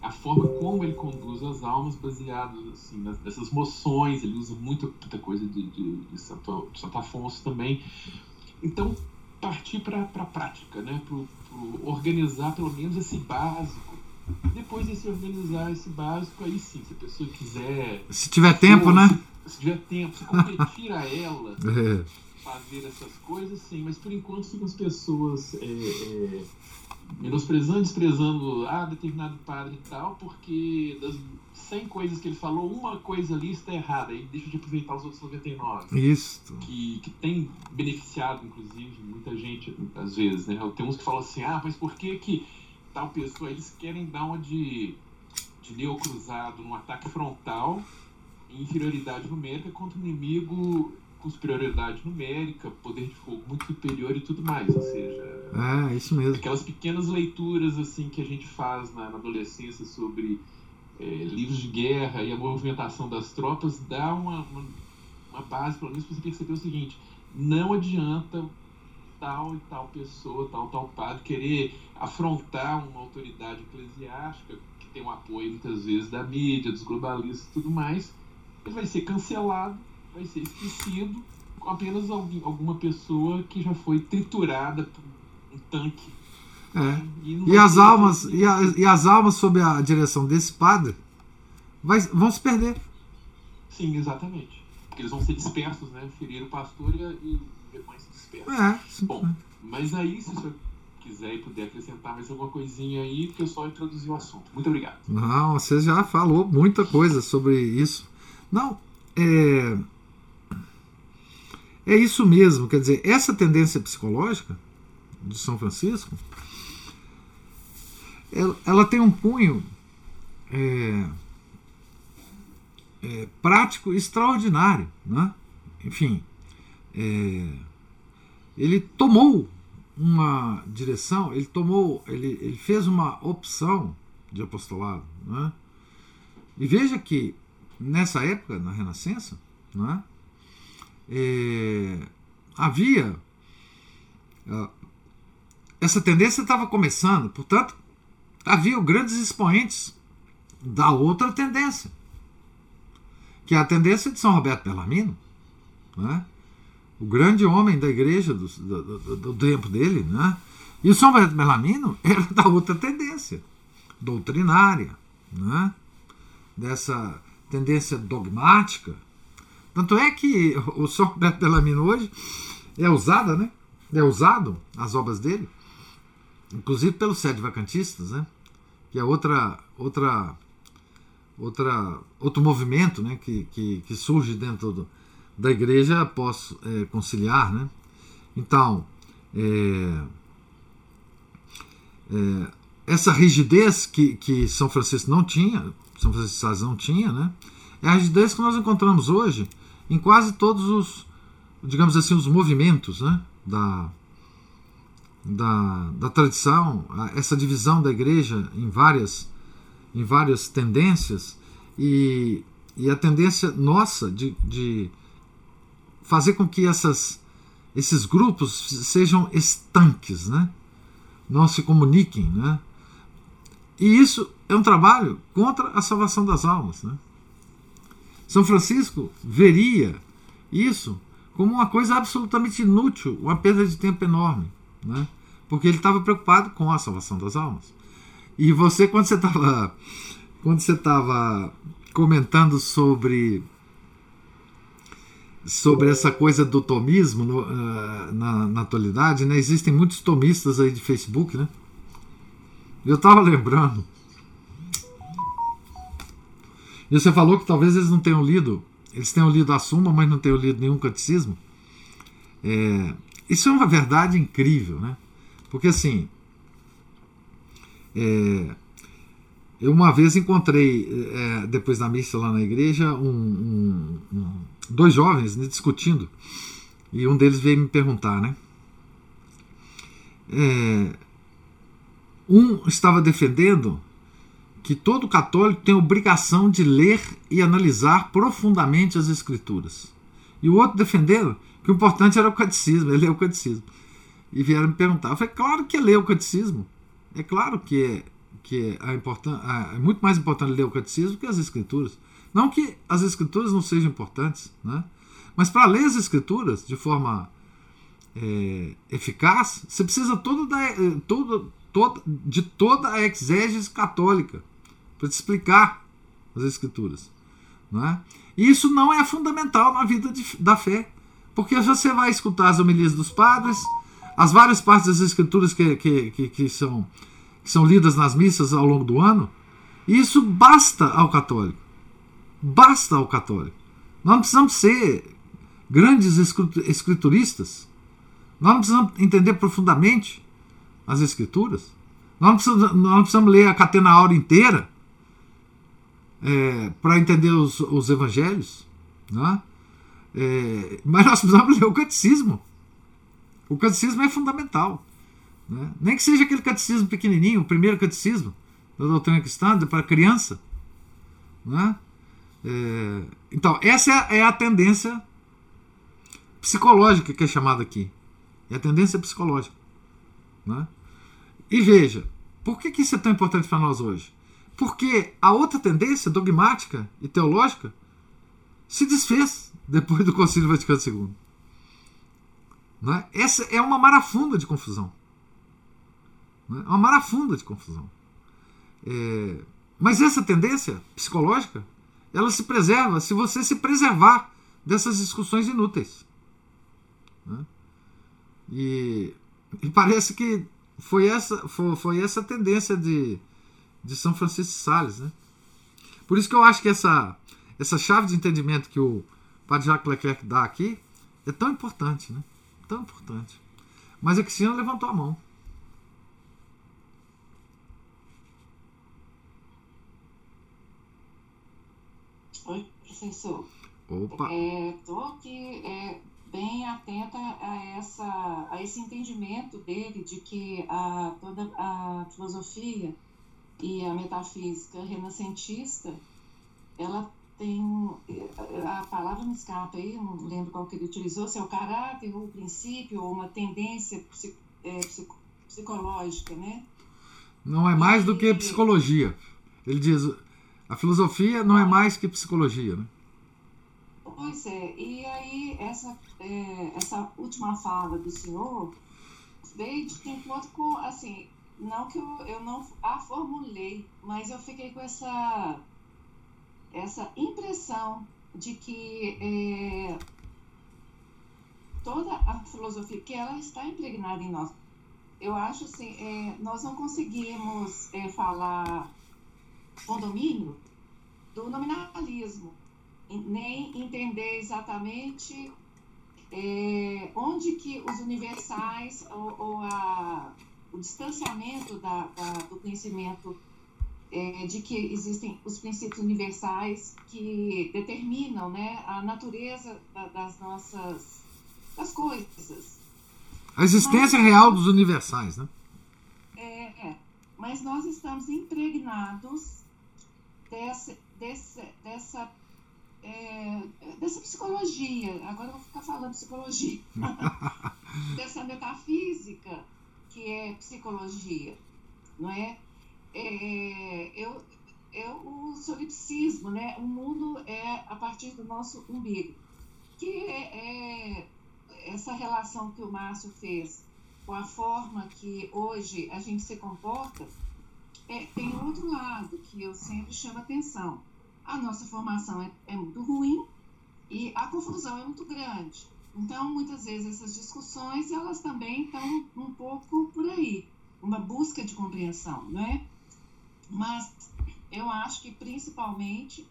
a forma como ele conduz as almas baseado assim, nessas moções, ele usa muita, muita coisa de, de, de, Santo, de Santo Afonso também. Então, partir para a prática, né? para organizar pelo menos esse básico. Depois de se organizar esse básico, aí sim, se a pessoa quiser. Se tiver tempo, né? Se, se tiver tempo, se competir a ela é. Fazer essas coisas, sim, mas por enquanto ficam as pessoas é, é, menosprezando, desprezando ah, determinado padre e tal, porque das 100 coisas que ele falou, uma coisa ali está errada, e deixa de aproveitar os outros 99. Isso. Que, que tem beneficiado, inclusive, muita gente, às vezes, né? Tem uns que falam assim, ah, mas por que que tal pessoa, eles querem dar uma de, de neocruzado num ataque frontal, em inferioridade numérica contra um inimigo superioridade numérica, poder de fogo muito superior e tudo mais, ou seja, é isso mesmo. Aquelas pequenas leituras assim que a gente faz na, na adolescência sobre é, livros de guerra e a movimentação das tropas dá uma, uma, uma base, pelo menos, para você perceber o seguinte: não adianta tal e tal pessoa, tal tal padre querer afrontar uma autoridade eclesiástica que tem um apoio muitas vezes da mídia, dos globalistas e tudo mais, ele vai ser cancelado vai ser esquecido com apenas alguém, alguma pessoa que já foi triturada por um tanque. É. E, e as almas e, a, e, as almas sob a direção desse padre vai, vão se perder. Sim, exatamente. Porque eles vão ser dispersos, né? Ferir o pastor e, e depois se dispersam. É, Bom, mas aí se o senhor quiser e puder acrescentar mais alguma coisinha aí, que eu só introduzi o assunto. Muito obrigado. Não, você já falou muita coisa sobre isso. Não, é é isso mesmo, quer dizer, essa tendência psicológica de São Francisco, ela, ela tem um punho é, é, prático extraordinário, né? Enfim, é, ele tomou uma direção, ele tomou, ele, ele fez uma opção de apostolado, né? E veja que nessa época, na Renascença, né? É, havia. essa tendência estava começando, portanto, havia grandes expoentes da outra tendência, que é a tendência de São Roberto Bellarmino, né? o grande homem da igreja do, do, do, do tempo dele, né? e o São Roberto Bellarmino era da outra tendência, doutrinária, né? dessa tendência dogmática. Tanto é que o São Roberto Bellarmino hoje é usada, né? É usado as obras dele, inclusive pelos sete vacantistas, né? Que é outra outra outra outro movimento, né? Que, que, que surge dentro do, da igreja após é, conciliar, né? Então, é, é, essa rigidez que, que São Francisco não tinha, São Francisco de Sales não tinha, né? É a rigidez que nós encontramos hoje em quase todos os, digamos assim, os movimentos né? da, da, da tradição, essa divisão da igreja em várias, em várias tendências e, e a tendência nossa de, de fazer com que essas, esses grupos sejam estanques, né? não se comuniquem. Né? E isso é um trabalho contra a salvação das almas. Né? São Francisco veria isso como uma coisa absolutamente inútil, uma perda de tempo enorme, né? porque ele estava preocupado com a salvação das almas. E você, quando você estava quando você estava comentando sobre sobre essa coisa do tomismo no, uh, na, na, atualidade, né? Existem muitos tomistas aí de Facebook, né? Eu estava lembrando. E você falou que talvez eles não tenham lido, eles tenham lido a Suma, mas não tenham lido nenhum catecismo. É, isso é uma verdade incrível, né? Porque assim, é, eu uma vez encontrei, é, depois da missa lá na igreja, um, um, um, dois jovens né, discutindo. E um deles veio me perguntar, né? É, um estava defendendo que todo católico tem obrigação de ler e analisar profundamente as escrituras. E o outro defendendo que o importante era o catecismo, ele ler o catecismo. E vieram me perguntar. Eu falei, claro que é ler o catecismo. É claro que é que é, é muito mais importante ler o catecismo que as escrituras. Não que as escrituras não sejam importantes, né? mas para ler as escrituras de forma é, eficaz, você precisa todo da, é, todo, de toda a exégese católica para te explicar as escrituras. Né? E isso não é fundamental na vida de, da fé, porque você vai escutar as homilias dos padres, as várias partes das escrituras que, que, que, que são que são lidas nas missas ao longo do ano, e isso basta ao católico. Basta ao católico. Nós não precisamos ser grandes escrituristas. Nós não precisamos entender profundamente as escrituras. Nós não precisamos, nós não precisamos ler a catena aura inteira é, para entender os, os evangelhos. Né? É, mas nós precisamos ler o catecismo. O catecismo é fundamental. Né? Nem que seja aquele catecismo pequenininho, o primeiro catecismo da doutrina cristã para criança. Né? É, então, essa é a tendência psicológica que é chamada aqui. É a tendência psicológica. Né? E veja, por que, que isso é tão importante para nós hoje? Porque a outra tendência, dogmática e teológica, se desfez depois do Concílio Vaticano II. Né? Essa é uma marafunda de confusão. Né? É uma marafunda de confusão. É, mas essa tendência psicológica, ela se preserva se você se preservar dessas discussões inúteis. Né? E, e, parece que foi essa, foi, foi, essa tendência de, de São Francisco de Sales. Né? Por isso que eu acho que essa, essa chave de entendimento que o Padre Jacques Leclerc dá aqui é tão importante. Né? Tão importante. Mas a Cristina levantou a mão. Oi, professor. Opa! Estou é, aqui é, bem atenta a, essa, a esse entendimento dele de que a, toda a filosofia e a metafísica renascentista, ela tem, a palavra me escapa aí, não lembro qual que ele utilizou, se é o caráter, ou o princípio, ou uma tendência é, psico, psicológica, né? Não é mais do que psicologia. Ele diz, a filosofia não é mais que psicologia, né? Pois é, e aí essa, é, essa última fala do senhor veio de encontro com, assim, não que eu, eu não a formulei, mas eu fiquei com essa, essa impressão de que é, toda a filosofia, que ela está impregnada em nós. Eu acho assim, é, nós não conseguimos é, falar com domínio do nominalismo, nem entender exatamente é, onde que os universais ou, ou a, o distanciamento da, da, do conhecimento é, de que existem os princípios universais que determinam né, a natureza da, das nossas das coisas. A existência mas, real dos universais, né? É, é, mas nós estamos impregnados dessa, dessa, dessa, é, dessa psicologia. Agora eu vou ficar falando psicologia. dessa metafísica que é psicologia, não é? é eu, eu, o solipsismo, né? O mundo é a partir do nosso umbigo, que é, é essa relação que o Márcio fez com a forma que hoje a gente se comporta, é, tem outro lado que eu sempre chamo atenção. A nossa formação é, é muito ruim e a confusão é muito grande. Então, muitas vezes essas discussões elas também estão um pouco por aí, uma busca de compreensão, não é? Mas eu acho que principalmente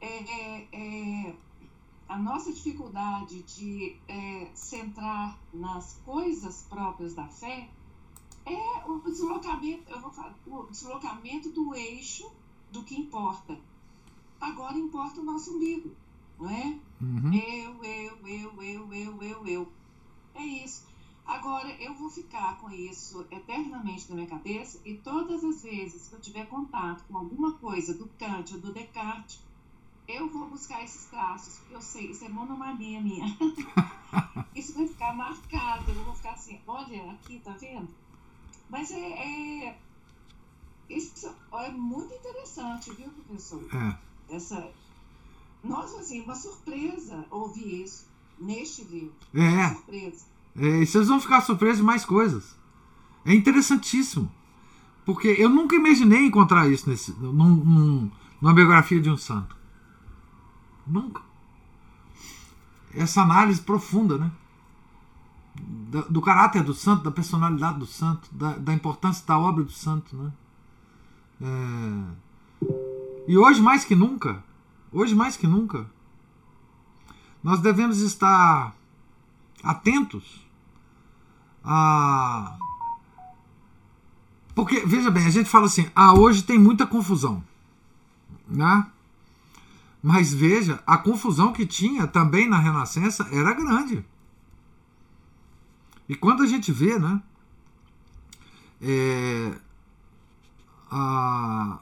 é, é, é a nossa dificuldade de é, centrar nas coisas próprias da fé é o deslocamento, eu vou falar, o deslocamento do eixo do que importa. Agora importa o nosso umbigo, não é? Uhum. Eu, eu, eu, eu, eu, eu, eu. É isso. Agora, eu vou ficar com isso eternamente na minha cabeça e todas as vezes que eu tiver contato com alguma coisa do Kant ou do Descartes, eu vou buscar esses traços, porque eu sei, isso é monomania minha. isso vai ficar marcado, eu vou ficar assim, olha, aqui, tá vendo? Mas é, é isso é muito interessante, viu, professor? É. Essa, nossa, assim, uma surpresa ouvir isso neste livro. É. Uma surpresa. É, e vocês vão ficar surpresos de mais coisas. É interessantíssimo. Porque eu nunca imaginei encontrar isso nesse, num, num, numa biografia de um santo. Nunca. Essa análise profunda, né? Do, do caráter do santo, da personalidade do santo, da, da importância da obra do santo, né? É... E hoje mais que nunca, hoje mais que nunca, nós devemos estar atentos a. Porque, veja bem, a gente fala assim, ah, hoje tem muita confusão. Né? Mas veja, a confusão que tinha também na Renascença era grande. E quando a gente vê, né? É, a,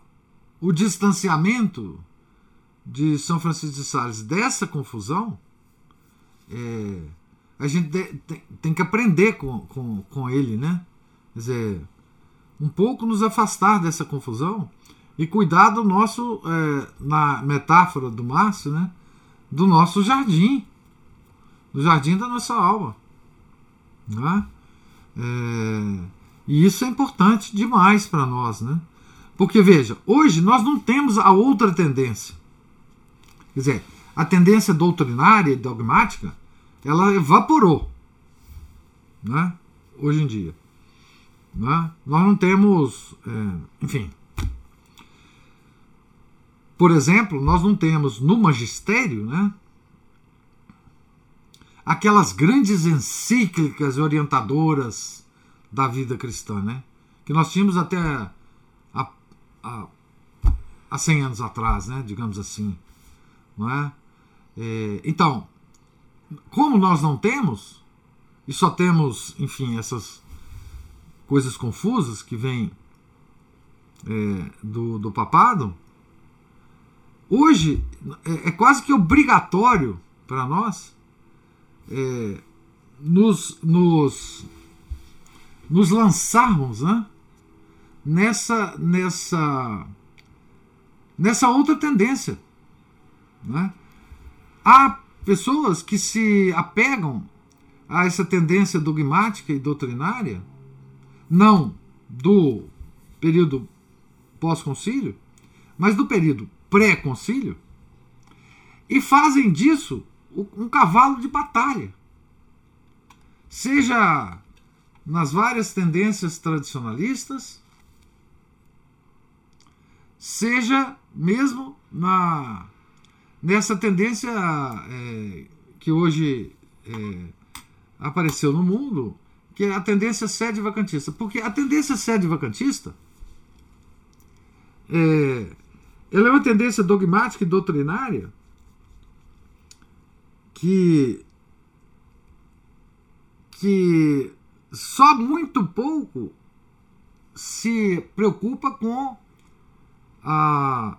o distanciamento de São Francisco de Sales dessa confusão, é, a gente de, tem, tem, que aprender com, com, com ele, né? Quer dizer, um pouco nos afastar dessa confusão e cuidar do nosso, é, na metáfora do Márcio, né, do nosso jardim, do jardim da nossa alma. Né? É, e isso é importante demais para nós, né? Porque veja, hoje nós não temos a outra tendência. Quer dizer, a tendência doutrinária e dogmática, ela evaporou, né? Hoje em dia, né? Nós não temos, é, enfim, por exemplo, nós não temos no magistério né, aquelas grandes encíclicas orientadoras da vida cristã, né, que nós tínhamos até há, há, há 100 anos atrás, né, digamos assim. Não é? É, então, como nós não temos, e só temos, enfim, essas coisas confusas que vêm é, do, do papado, Hoje é, é quase que obrigatório para nós é, nos, nos nos lançarmos né, nessa, nessa, nessa outra tendência. Né? Há pessoas que se apegam a essa tendência dogmática e doutrinária, não do período pós-concílio, mas do período pré-concílio, e fazem disso um cavalo de batalha. Seja nas várias tendências tradicionalistas, seja mesmo na nessa tendência é, que hoje é, apareceu no mundo, que é a tendência sede vacantista. Porque a tendência sede vacantista é, ela é uma tendência dogmática e doutrinária que, que só muito pouco se preocupa com a,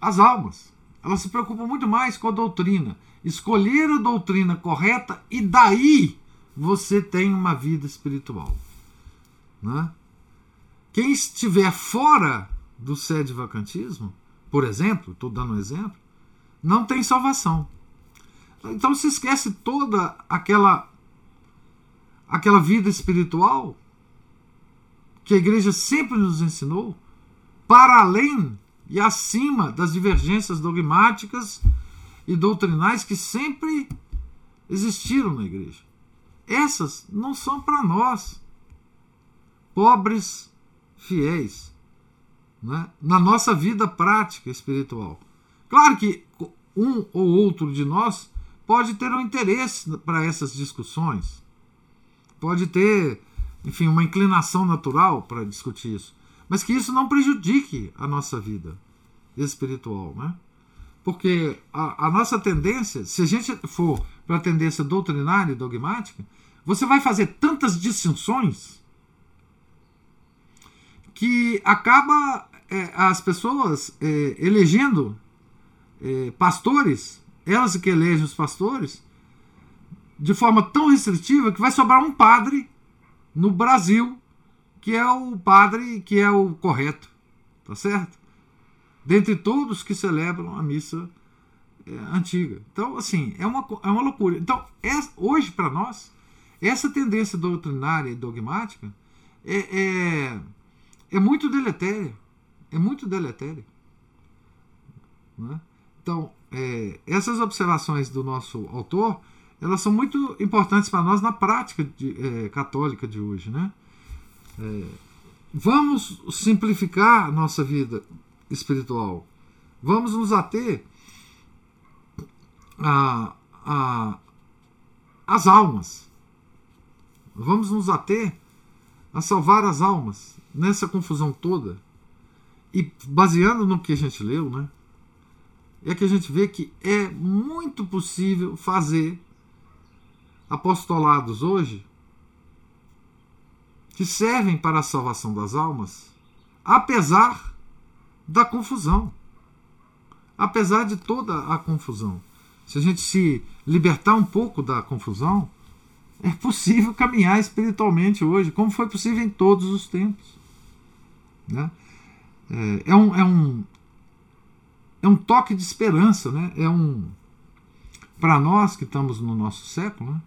as almas. Ela se preocupa muito mais com a doutrina. Escolher a doutrina correta e daí você tem uma vida espiritual. Né? Quem estiver fora do sede vacantismo, por exemplo, estou dando um exemplo, não tem salvação. Então se esquece toda aquela aquela vida espiritual que a igreja sempre nos ensinou, para além e acima das divergências dogmáticas e doutrinais que sempre existiram na igreja. Essas não são para nós, pobres fiéis, né? na nossa vida prática espiritual. Claro que um ou outro de nós pode ter um interesse para essas discussões, pode ter, enfim, uma inclinação natural para discutir isso, mas que isso não prejudique a nossa vida espiritual, né? Porque a, a nossa tendência, se a gente for para a tendência doutrinária e dogmática, você vai fazer tantas distinções que acaba é, as pessoas é, elegendo é, pastores, elas que elegem os pastores, de forma tão restritiva que vai sobrar um padre no Brasil que é o padre que é o correto, tá certo? Dentre todos que celebram a missa é, antiga. Então, assim, é uma, é uma loucura. Então, hoje, para nós, essa tendência doutrinária e dogmática é, é, é muito deletéria. É muito deletéria. Né? Então, é, essas observações do nosso autor, elas são muito importantes para nós na prática de, é, católica de hoje. Né? É, vamos simplificar nossa vida espiritual. Vamos nos ater a, a, as almas. Vamos nos ater a salvar as almas nessa confusão toda. E baseando no que a gente leu, né? É que a gente vê que é muito possível fazer apostolados hoje que servem para a salvação das almas, apesar da confusão. Apesar de toda a confusão. Se a gente se libertar um pouco da confusão, é possível caminhar espiritualmente hoje, como foi possível em todos os tempos. Né? É, é, um, é, um, é um toque de esperança, né? é um. Para nós que estamos no nosso século, né?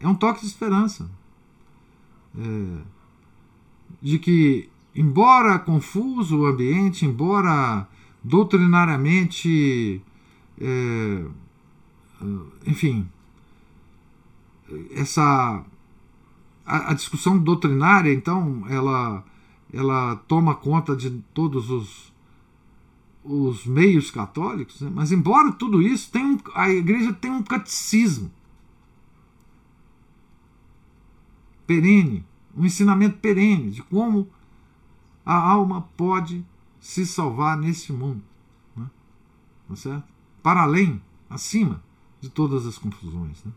é, é um toque de esperança. De que, embora confuso o ambiente, embora doutrinariamente, é, enfim, essa a, a, discussão doutrinária, então, ela, ela toma conta de todos os, os meios católicos, né? mas embora tudo isso, tem um, a igreja tem um catecismo perene, um ensinamento perene de como a alma pode se salvar neste mundo. Né? Tá certo? Para além, acima de todas as confusões. Né?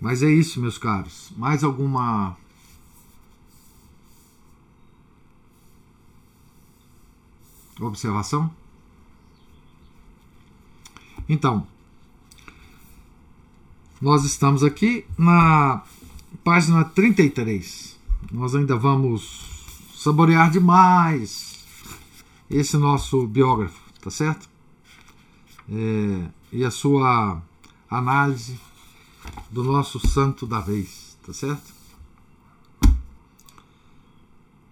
Mas é isso, meus caros. Mais alguma observação? Então, nós estamos aqui na página 33. Nós ainda vamos saborear demais esse nosso biógrafo, tá certo? É, e a sua análise do nosso santo da vez, tá certo?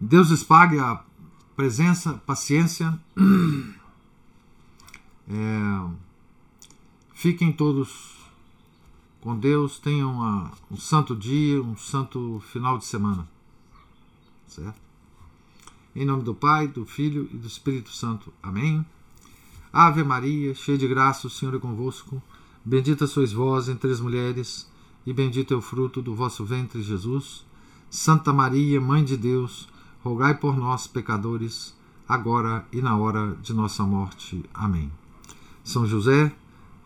Deus lhes pague a presença, paciência. É, fiquem todos com Deus, tenham uma, um santo dia, um santo final de semana. Certo? Em nome do Pai, do Filho e do Espírito Santo. Amém. Ave Maria, cheia de graça, o Senhor é convosco. Bendita sois vós entre as mulheres, e bendito é o fruto do vosso ventre, Jesus. Santa Maria, Mãe de Deus, rogai por nós, pecadores, agora e na hora de nossa morte. Amém. São José,